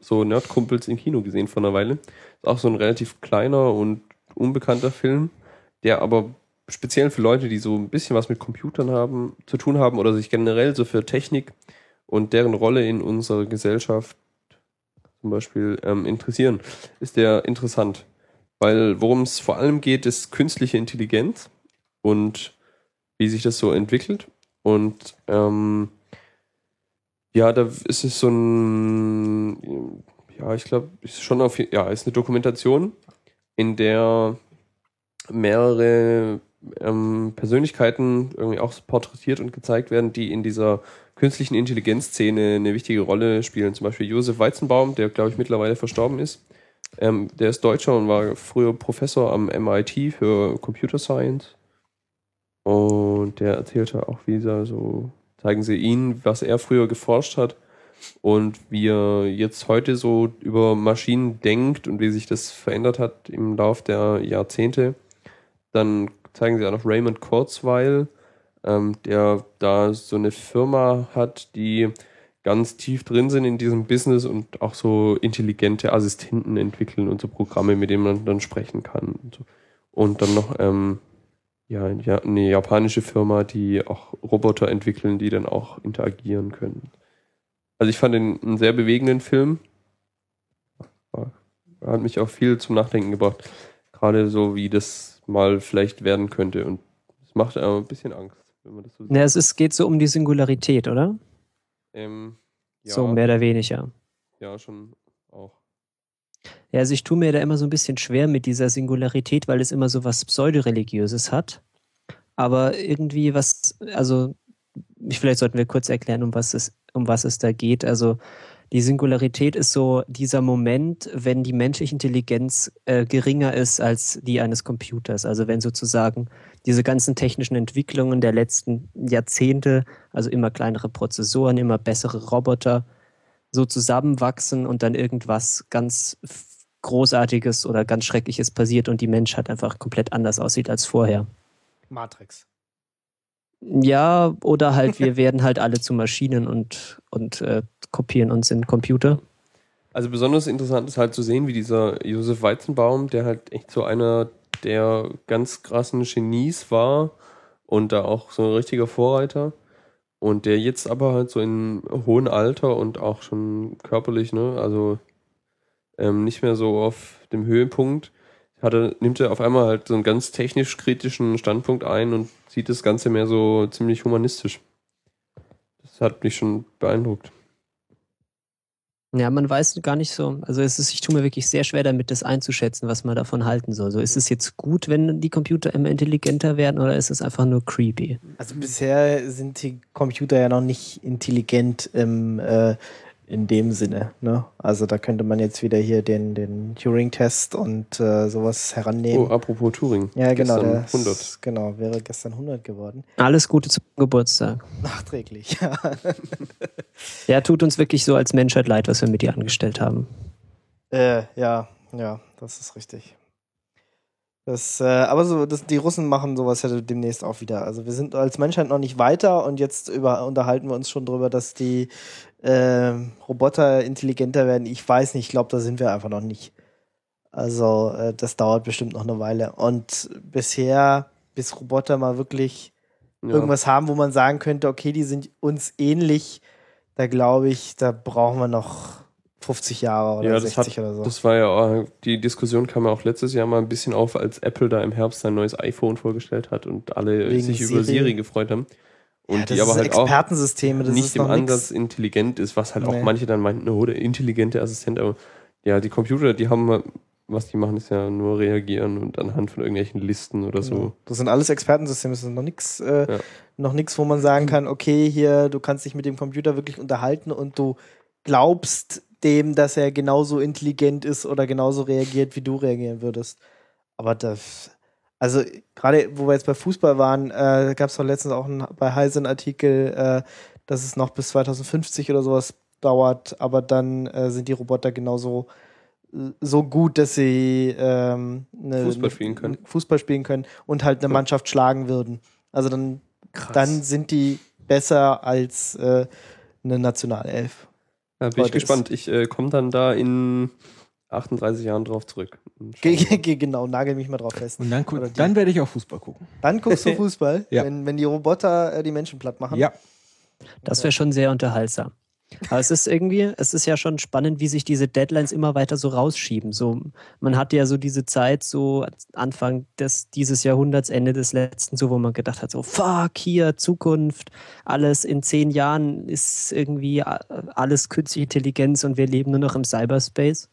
so Nerdkumpels im Kino gesehen vor einer Weile. Ist auch so ein relativ kleiner und unbekannter Film, der aber speziell für Leute, die so ein bisschen was mit Computern haben, zu tun haben oder sich generell so für Technik und deren Rolle in unserer Gesellschaft zum Beispiel ähm, interessieren, ist der interessant. Weil worum es vor allem geht, ist künstliche Intelligenz und wie sich das so entwickelt. Und ähm, ja, da ist es so ein, ja, ich glaube, ist schon auf, ja, ist eine Dokumentation, in der mehrere ähm, Persönlichkeiten irgendwie auch porträtiert und gezeigt werden, die in dieser künstlichen Intelligenzszene eine wichtige Rolle spielen. Zum Beispiel Josef Weizenbaum, der, glaube ich, mittlerweile verstorben ist. Ähm, der ist Deutscher und war früher Professor am MIT für Computer Science. Und der erzählte auch wieder so, zeigen sie ihn, was er früher geforscht hat und wie er jetzt heute so über Maschinen denkt und wie sich das verändert hat im Lauf der Jahrzehnte. Dann zeigen sie auch noch Raymond Kurzweil, ähm, der da so eine Firma hat, die ganz tief drin sind in diesem Business und auch so intelligente Assistenten entwickeln und so Programme, mit denen man dann sprechen kann. Und, so. und dann noch ähm, ja, eine japanische Firma, die auch Roboter entwickeln, die dann auch interagieren können. Also ich fand den einen sehr bewegenden Film. Hat mich auch viel zum Nachdenken gebracht. Gerade so, wie das mal vielleicht werden könnte. Und es macht ein bisschen Angst, wenn man das so sieht. Ne, es ist, geht so um die Singularität, oder? Ähm, ja, So mehr oder weniger. ja, schon auch. Ja, also ich tue mir da immer so ein bisschen schwer mit dieser Singularität, weil es immer so was Pseudoreligiöses hat. Aber irgendwie was, also ich- vielleicht sollten wir kurz erklären, um was es, um was es da geht. Also die Singularität ist so dieser Moment, wenn die menschliche Intelligenz äh, geringer ist als die eines Computers. Also wenn sozusagen diese ganzen technischen Entwicklungen der letzten Jahrzehnte, also immer kleinere Prozessoren, immer bessere Roboter, so zusammenwachsen und dann irgendwas ganz Großartiges oder ganz Schreckliches passiert und die Menschheit einfach komplett anders aussieht als vorher. Matrix. Ja, oder halt, wir werden halt alle zu Maschinen und, und äh, kopieren uns in Computer. Also besonders interessant ist halt zu sehen, wie dieser Josef Weizenbaum, der halt echt so einer der ganz krassen Genies war und da auch so ein richtiger Vorreiter. Und der jetzt aber halt so in hohem Alter und auch schon körperlich, ne, also ähm, nicht mehr so auf dem Höhepunkt, hat er, nimmt er auf einmal halt so einen ganz technisch kritischen Standpunkt ein und sieht das Ganze mehr so ziemlich humanistisch. Das hat mich schon beeindruckt. Ja, man weiß gar nicht so. Also es ist, ich tue mir wirklich sehr schwer damit, das einzuschätzen, was man davon halten soll. So, ist es jetzt gut, wenn die Computer immer intelligenter werden oder ist es einfach nur creepy? Also bisher sind die Computer ja noch nicht intelligent im, äh, in dem Sinne. Ne? Also da könnte man jetzt wieder hier den, den Turing-Test und äh, sowas herannehmen. Oh, apropos Turing. ja, genau. Gestern Das, 100. Genau, wäre gestern 100 geworden. Alles Gute zum Geburtstag. Nachträglich, ja. Ja, tut uns wirklich so als Menschheit leid, was wir mit dir angestellt haben. Äh, ja, ja, das ist richtig. Das, äh, aber so, das, die Russen machen sowas ja demnächst auch wieder. Also wir sind als Menschheit noch nicht weiter und jetzt über, unterhalten wir uns schon drüber, dass die äh, Roboter intelligenter werden. Ich weiß nicht, ich glaube, da sind wir einfach noch nicht. Also äh, das dauert bestimmt noch eine Weile. Und bisher, bis Roboter mal wirklich Ja. irgendwas haben, wo man sagen könnte, okay, die sind uns ähnlich, da glaube ich, da brauchen wir noch 50 Jahre oder Ja, das 60 hat- oder so. Das war ja, auch- die Diskussion kam ja auch letztes Jahr mal ein bisschen auf, als Apple da im Herbst sein neues iPhone vorgestellt hat und alle Wegen sich über Siri. Siri gefreut haben. Und ja, das die aber halt auch Expertensysteme, das nicht im Ansatz nix. intelligent ist, was halt auch Nee. manche dann meinten, oh, der intelligente Assistent, aber ja, die Computer, die haben was die machen, ist ja nur reagieren und anhand von irgendwelchen Listen oder so. Genau. Das sind alles Expertensysteme, das ist noch nichts, äh, Ja. noch nichts, wo man sagen kann, okay, hier, du kannst dich mit dem Computer wirklich unterhalten und du glaubst dem, dass er genauso intelligent ist oder genauso reagiert, wie du reagieren würdest. Aber das, also gerade wo wir jetzt bei Fußball waren, äh, gab es doch letztens auch einen, bei Heise einen Artikel, äh, dass es noch bis 2050 oder sowas dauert, aber dann äh, sind die Roboter genauso so gut, dass sie ähm, eine, Fußball spielen können. Fußball spielen können und halt eine Ja. Mannschaft schlagen würden. Also dann, Krass. dann sind die besser als äh, eine Nationalelf. Ja, bin ich gespannt. Ich äh, komme dann da in 38 Jahren drauf zurück. Ge genau, nagel mich mal drauf fest. Und dann, die- dann werde ich auch Fußball gucken. Dann guckst du Fußball, Ja. wenn, wenn die Roboter äh, die Menschen platt machen. Ja. Das wäre schon sehr unterhaltsam. Aber es ist irgendwie, es ist ja schon spannend, wie sich diese Deadlines immer weiter so rausschieben. So, man hatte ja so diese Zeit, so Anfang des, dieses Jahrhunderts, Ende des letzten, so wo man gedacht hat, so fuck, hier, Zukunft, alles in zehn Jahren ist irgendwie a- alles künstliche Intelligenz und wir leben nur noch im Cyberspace.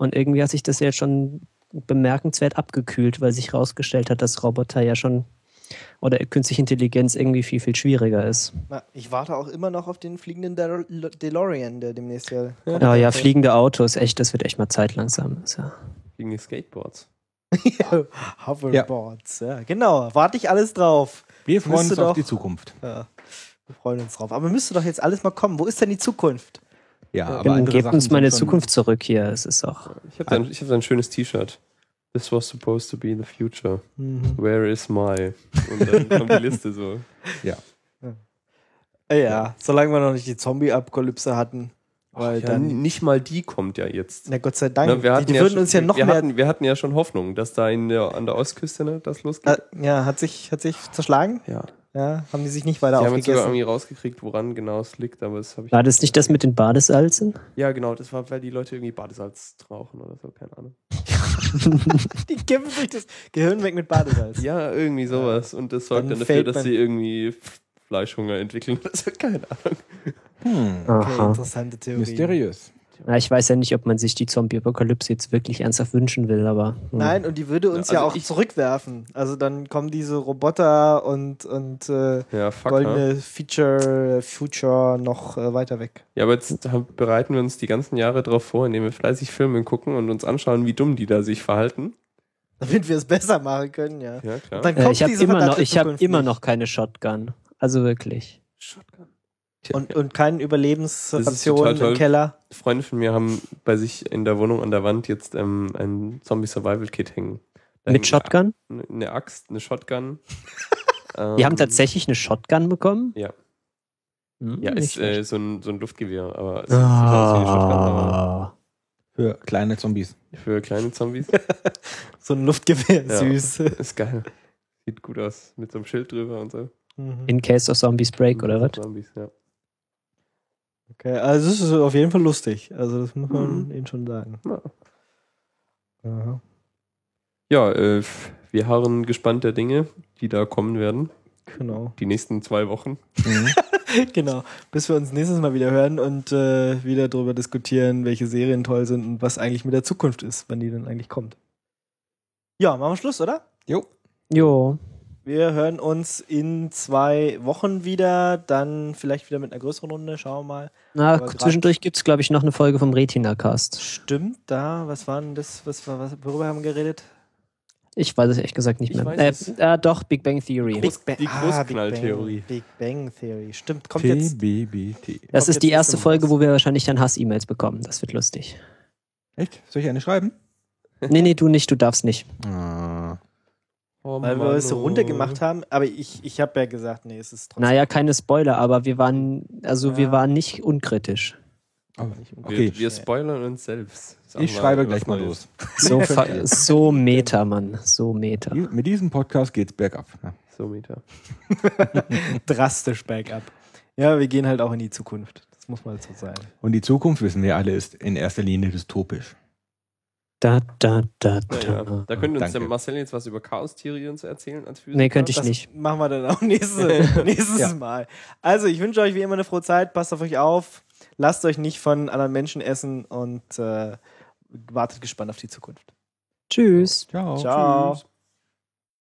Und irgendwie hat sich das jetzt schon bemerkenswert abgekühlt, weil sich herausgestellt hat, dass Roboter ja schon oder künstliche Intelligenz irgendwie viel, viel schwieriger ist. Na, ich warte auch immer noch auf den fliegenden Del DeLorean, der demnächst ja. kommt. Ja, ja, fliegende Autos, echt, das wird echt mal Zeit langsam. Ja. Gegen die Skateboards. Hoverboards, ja. Genau, warte ich alles drauf. Wir freuen Müsste uns auf doch- die Zukunft. Ja, wir freuen uns drauf. Aber müsste doch jetzt alles mal kommen. Wo ist denn die Zukunft? Ja, aber Dann gebt Sachen uns meine Zukunft zurück hier. Es ist auch. Ich habe ein, ich hab da ein schönes T-Shirt. This was supposed to be the future. Mhm. Where is my? Und dann kommt die Liste so. Äh, Ja, solange wir noch nicht die Zombie-Apokalypse hatten. Weil ja, dann, nicht mal die kommt ja jetzt. na Gott sei Dank, Na, wir die, hatten die ja würden schon- uns ja noch wir mehr. Hatten, wir hatten ja schon Hoffnung, dass da in der, an der Ostküste ne, das losgeht. Äh, ja, hat sich, hat sich zerschlagen? ja. Ja, haben die sich nicht Die weiter haben jetzt sogar aufgegessen. irgendwie rausgekriegt, woran genau es liegt, aber das habe ich. War das nicht das mit den Badesalzen? Ja, genau, das war, weil die Leute irgendwie Badesalz rauchen oder so, keine Ahnung. Die kippen sich das Gehirn weg mit Badesalz. Ja, irgendwie sowas. Und das sorgt Dann dann, dafür, dass sie irgendwie Fleischhunger entwickeln oder so, keine Ahnung. Hm, Okay, interessante Theorie. mysteriös. Ja, ich weiß ja nicht, ob man sich die Zombie-Apokalypse jetzt wirklich ernsthaft wünschen will, aber. hm. Nein, und die würde uns Ja, ja, also auch ich- zurückwerfen. Also dann kommen diese Roboter und, und äh, Ja, fuck. goldene Feature, Future noch äh, weiter weg. Ja, aber jetzt haben- bereiten wir uns die ganzen Jahre darauf vor, indem wir fleißig Filme gucken und uns anschauen, wie dumm die da sich verhalten. Damit wir es besser machen können, ja. Ja, klar. Dann Äh, kommt ich habe diese immer, noch, verdammte ich hab immer noch keine Shotgun. Also wirklich. Shotgun. Und, und keine ist Überlebensration im toll. Keller. Freunde von mir haben bei sich in der Wohnung an der Wand jetzt ähm, ein Zombie-Survival-Kit hängen. Da Mit Shotgun? Eine, eine Axt, eine Shotgun. Die haben Ähm, tatsächlich eine Shotgun bekommen? Ja. Hm, Ja, ist äh, so, ein, so ein Luftgewehr, aber es aus wie eine Shotgun, aber Ah. Für kleine Zombies. für kleine Zombies. So ein Luftgewehr, Ja. süß. ist geil. Sieht gut aus. Mit so einem Schild drüber und so. Mhm. In case of Zombies Break, oder was? Zombies, ja. Okay, also es ist auf jeden Fall lustig. Also das muss man Mhm. ihnen schon sagen. Ja. Aha. Ja, äh, wir harren gespannt der Dinge, die da kommen werden. Genau. Die nächsten zwei Wochen. genau. Bis wir uns nächstes Mal wieder hören und äh, wieder darüber diskutieren, welche Serien toll sind und was eigentlich mit der Zukunft ist, wann die denn eigentlich kommt. Ja, machen wir Schluss, oder? Jo. Jo. Wir hören uns in zwei Wochen wieder, dann vielleicht wieder mit einer größeren Runde, schauen wir mal. Na, Aber zwischendurch gibt es, glaube ich, noch eine Folge vom Retina-Cast. Stimmt, da, was war denn das, was, was, worüber haben wir geredet? Ich weiß es ehrlich gesagt nicht Ich mehr. Äh, äh, doch, Big Bang Theory. Groß- Bang- die Ah, Großknalltheorie. Big Bang, Big Bang Theory. Stimmt, kommt jetzt. TBBT. Das kommt ist die erste Folge, wo wir wahrscheinlich dann Hass-E-Mails bekommen. Das wird lustig. Echt? Soll ich eine schreiben? Nee, nee, du nicht, du darfst nicht. Ah. Oh, Weil wir es so runtergemacht haben, aber ich, ich habe ja gesagt, nee, es ist trotzdem. Naja, keine Spoiler, aber wir waren, also wir Ja. waren nicht unkritisch. Aber nicht Wir, Okay. wir spoilern uns selbst. Sagen Ich wir schreibe gleich mal los. So, so Meta, Mann. So Meta. Mit diesem Podcast geht's bergab. Ja. So, Mieter. drastisch bergab. Ja, wir gehen halt auch in die Zukunft. Das muss mal so sein. Und die Zukunft, wissen wir alle, ist in erster Linie dystopisch. Da, da, da, Ja, da. da könnte uns Danke. der Marcel jetzt was über Chaostheorie uns erzählen als Physiker. Nee, könnte ich Das nicht. machen wir dann auch nächstes, nächstes Ja. Mal. Also, ich wünsche euch wie immer eine frohe Zeit. Passt auf euch auf. Lasst euch nicht von anderen Menschen essen und äh, wartet gespannt auf die Zukunft. Tschüss. Ciao. Ciao. Tschüss.